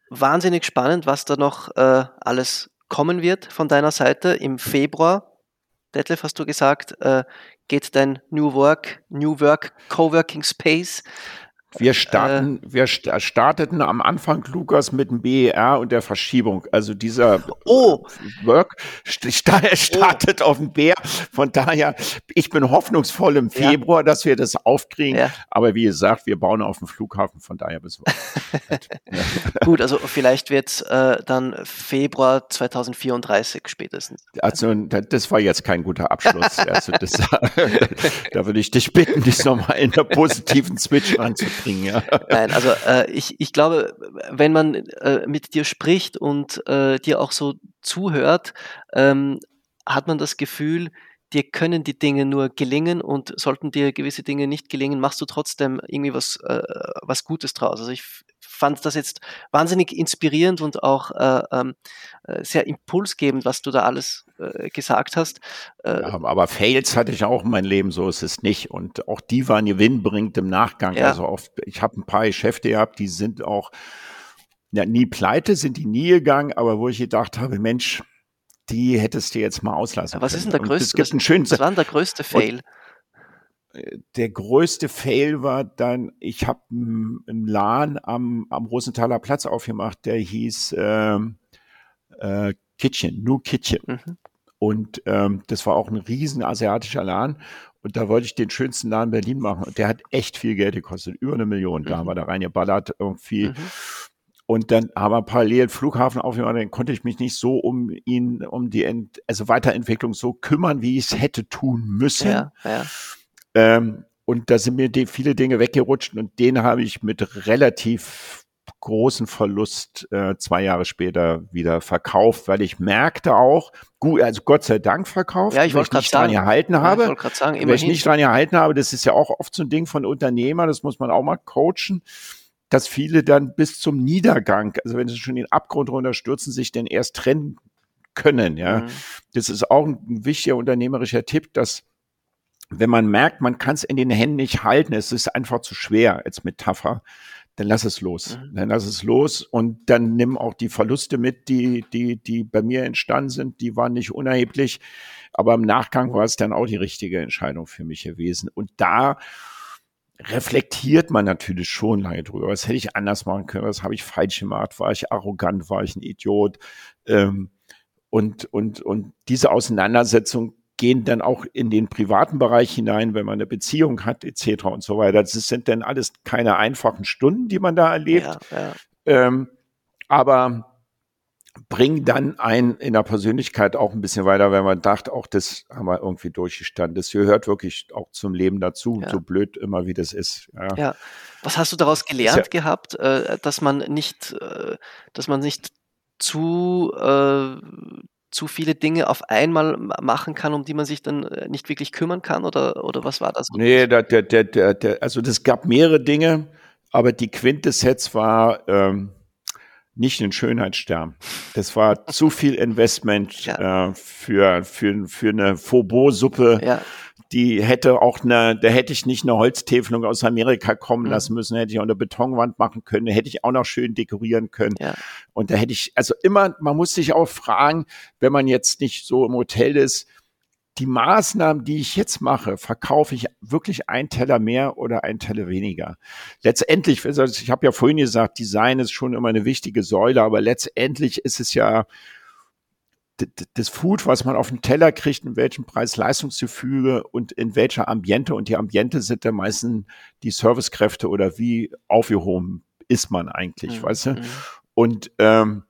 wahnsinnig spannend, was da noch äh, alles kommen wird von deiner Seite. Im Februar, Detlef, hast du gesagt, äh, geht dein New Work, New Work Coworking Space wir starten, äh, wir starteten am Anfang Lukas mit dem BER und der Verschiebung. Also dieser oh. Work startet oh. auf dem BER. Von daher, ich bin hoffnungsvoll im Februar, ja. dass wir das aufkriegen. Ja. Aber wie gesagt, wir bauen auf dem Flughafen, von daher bis *laughs* Gut, also vielleicht wird es äh, dann Februar 2034 spätestens. Also das war jetzt kein guter Abschluss. *laughs* also das, *laughs* da würde ich dich bitten, dich nochmal in der positiven Switch anzubringen bringen. Ja. *laughs* Nein, also äh, ich, ich glaube, wenn man äh, mit dir spricht und äh, dir auch so zuhört, ähm, hat man das Gefühl, dir können die Dinge nur gelingen und sollten dir gewisse Dinge nicht gelingen, machst du trotzdem irgendwie was, äh, was Gutes draus. Also ich fand das jetzt wahnsinnig inspirierend und auch äh, ähm, äh, sehr impulsgebend, was du da alles äh, gesagt hast. Äh, ja, aber Fails hatte ich auch in meinem Leben, so ist es nicht. Und auch die waren gewinnbringend im Nachgang. Ja. Also oft, ich habe ein paar Geschäfte gehabt, die sind auch ja, nie pleite, sind die nie gegangen, aber wo ich gedacht habe, Mensch, die hättest du jetzt mal auslassen. was ist denn der größte? Was, was war denn der größte Fail? Und, der größte Fail war dann, ich habe im Laden am, am Rosenthaler Platz aufgemacht, der hieß ähm, äh, Kitchen, New Kitchen. Mhm. Und ähm, das war auch ein riesen asiatischer Laden. Und da wollte ich den schönsten Laden Berlin machen. Und der hat echt viel Geld gekostet, über eine Million. Da mhm. haben wir da reingeballert irgendwie. Mhm. Und dann haben wir parallel Flughafen aufgemacht, dann konnte ich mich nicht so um ihn, um die Ent also Weiterentwicklung so kümmern, wie ich es hätte tun müssen. Ja, ja. Ähm, und da sind mir die, viele Dinge weggerutscht und den habe ich mit relativ großen Verlust äh, zwei Jahre später wieder verkauft, weil ich merkte auch, gut, also Gott sei Dank verkauft, ja, ich weil ich nicht dran gehalten habe. Ja, ich sagen, weil ich nicht dran gehalten habe, das ist ja auch oft so ein Ding von Unternehmer, das muss man auch mal coachen, dass viele dann bis zum Niedergang, also wenn sie schon den Abgrund runterstürzen, sich denn erst trennen können, ja. Mhm. Das ist auch ein wichtiger unternehmerischer Tipp, dass wenn man merkt, man kann es in den Händen nicht halten, es ist einfach zu schwer als Metapher, dann lass es los. Mhm. Dann lass es los und dann nimm auch die Verluste mit, die, die, die bei mir entstanden sind. Die waren nicht unerheblich, aber im Nachgang war es dann auch die richtige Entscheidung für mich gewesen. Und da reflektiert man natürlich schon lange drüber. Was hätte ich anders machen können? Was habe ich falsch gemacht? War ich arrogant? War ich ein Idiot? Ähm, und, und, und diese Auseinandersetzung gehen dann auch in den privaten Bereich hinein, wenn man eine Beziehung hat, etc. und so weiter. Das sind dann alles keine einfachen Stunden, die man da erlebt. Ja, ja. Ähm, aber bringen dann ein in der Persönlichkeit auch ein bisschen weiter, wenn man dachte, auch das haben wir irgendwie durchgestanden. Das gehört wirklich auch zum Leben dazu, ja. so blöd immer wie das ist. Ja. Was hast du daraus gelernt gehabt, äh, dass man nicht, äh, dass man nicht zu äh, zu viele Dinge auf einmal machen kann, um die man sich dann äh, nicht wirklich kümmern kann? Oder, oder was war das? Nee, der, der, der, der, also das gab mehrere Dinge, aber die Quintessenz war ähm, nicht ein Schönheitsstern. Das war *laughs* zu viel Investment ja. äh, für, für, für eine Faubourg-Suppe. Ja die hätte auch eine, da hätte ich nicht eine Holztäfelung aus Amerika kommen mhm. lassen müssen, hätte ich auch eine Betonwand machen können, hätte ich auch noch schön dekorieren können. Ja. Und da hätte ich, also immer, man muss sich auch fragen, wenn man jetzt nicht so im Hotel ist, die Maßnahmen, die ich jetzt mache, verkaufe ich wirklich ein Teller mehr oder ein Teller weniger. Letztendlich, also ich habe ja vorhin gesagt, Design ist schon immer eine wichtige Säule, aber letztendlich ist es ja das Food, was man auf den Teller kriegt, in welchem Preis-Leistungsgefüge und in welcher Ambiente. Und die Ambiente sind ja meistens die Servicekräfte oder wie aufgehoben ist man eigentlich, mhm. weißt du? Mhm. Und ähm,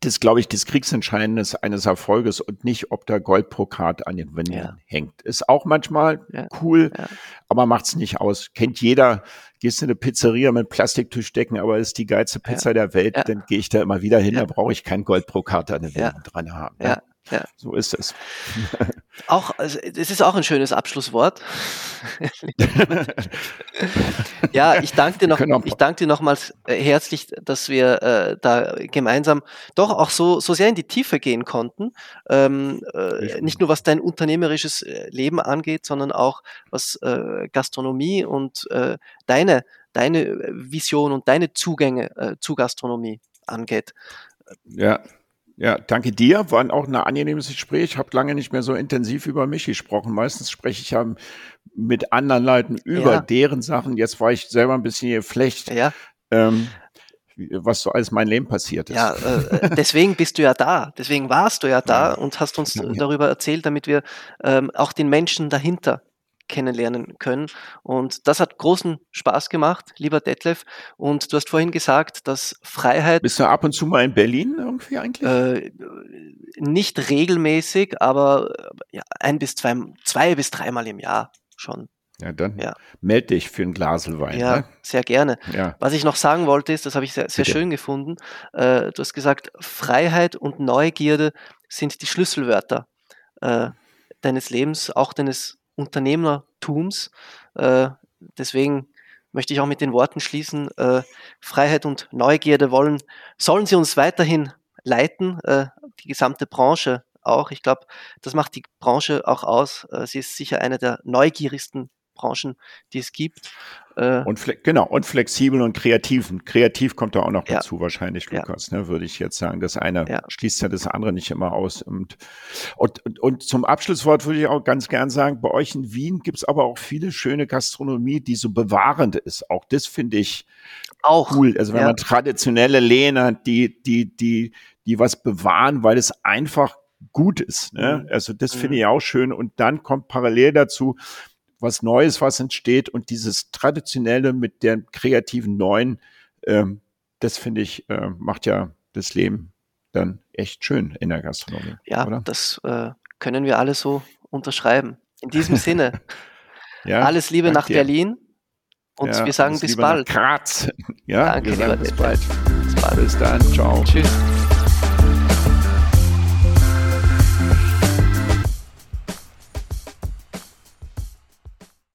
das glaube ich, das Kriegsentscheidendes eines Erfolges und nicht, ob der Goldprokat an den Wänden ja. hängt. Ist auch manchmal ja. cool, ja. aber macht's nicht aus. Kennt jeder, gehst in eine Pizzeria mit Plastiktischdecken, aber ist die geilste Pizza der Welt, dann gehe ich da immer wieder hin, da brauche ich kein Goldprokat an den Wänden dran haben. Ja. Ja. So ist es. *laughs* Auch, also, es ist auch ein schönes Abschlusswort. *laughs* ja, ich danke dir noch, ich danke dir nochmals äh, herzlich, dass wir äh, da gemeinsam doch auch so, so sehr in die Tiefe gehen konnten. Ähm, äh, nicht nur was dein unternehmerisches äh, Leben angeht, sondern auch was äh, Gastronomie und äh, deine, deine Vision und deine Zugänge zu Gastronomie angeht. Ja, ja, danke dir. War auch ein angenehmes Gespräch. Ich habe lange nicht mehr so intensiv über mich gesprochen. Meistens spreche ich ja mit anderen Leuten über ja. deren Sachen. Jetzt war ich selber ein bisschen geflecht. Ja. Ähm, was so alles mein Leben passiert ist. Ja, äh, deswegen bist du ja da. Deswegen warst du ja da ja. und hast uns darüber erzählt, damit wir ähm, auch den Menschen dahinter kennenlernen können. Und das hat großen Spaß gemacht, lieber Detlef. Und du hast vorhin gesagt, dass Freiheit. Bist du ab und zu mal in Berlin irgendwie eigentlich? Äh, nicht regelmäßig, aber ja, ein bis zwei, zwei bis dreimal im Jahr schon. Ja, dann ja. melde dich für ein Glas Wein. Ja, ne? sehr gerne. Ja. Was ich noch sagen wollte, ist, das habe ich sehr, sehr schön gefunden. Äh, du hast gesagt, Freiheit und Neugierde sind die Schlüsselwörter äh, deines Lebens, auch deines Unternehmertums. Äh, deswegen möchte ich auch mit den Worten schließen, äh, Freiheit und Neugierde wollen, sollen sie uns weiterhin leiten, äh, die gesamte Branche auch. Ich glaube, das macht die Branche auch aus. Äh, sie ist sicher eine der neugierigsten Branchen, die es gibt. Äh, und genau, und flexibel und kreativ. kreativ kommt da auch noch ja. dazu, wahrscheinlich, Lukas, ja. ne, würde ich jetzt sagen. Das eine ja. schließt ja das andere nicht immer aus. Und, und, und, und zum Abschlusswort würde ich auch ganz gern sagen, bei euch in Wien gibt es aber auch viele schöne Gastronomie, die so bewahrend ist. Auch das finde ich auch cool. Also wenn man traditionelle Lehne hat, die, die, die, die was bewahren, weil es einfach gut ist. Ne? Mhm. Also das finde mhm. ich auch schön. Und dann kommt parallel dazu, was Neues, was entsteht und dieses Traditionelle mit der kreativen Neuen, ähm, das finde ich, äh, macht ja das Leben dann echt schön in der Gastronomie. Ja, oder? das äh, können wir alle so unterschreiben. In diesem Sinne, *laughs* ja, alles Liebe nach dir. Berlin und ja, wir sagen bis bald. Graz. *laughs* Ja, danke, wir sagen bis bald. bis bald. Bis dann. Ciao. Tschüss.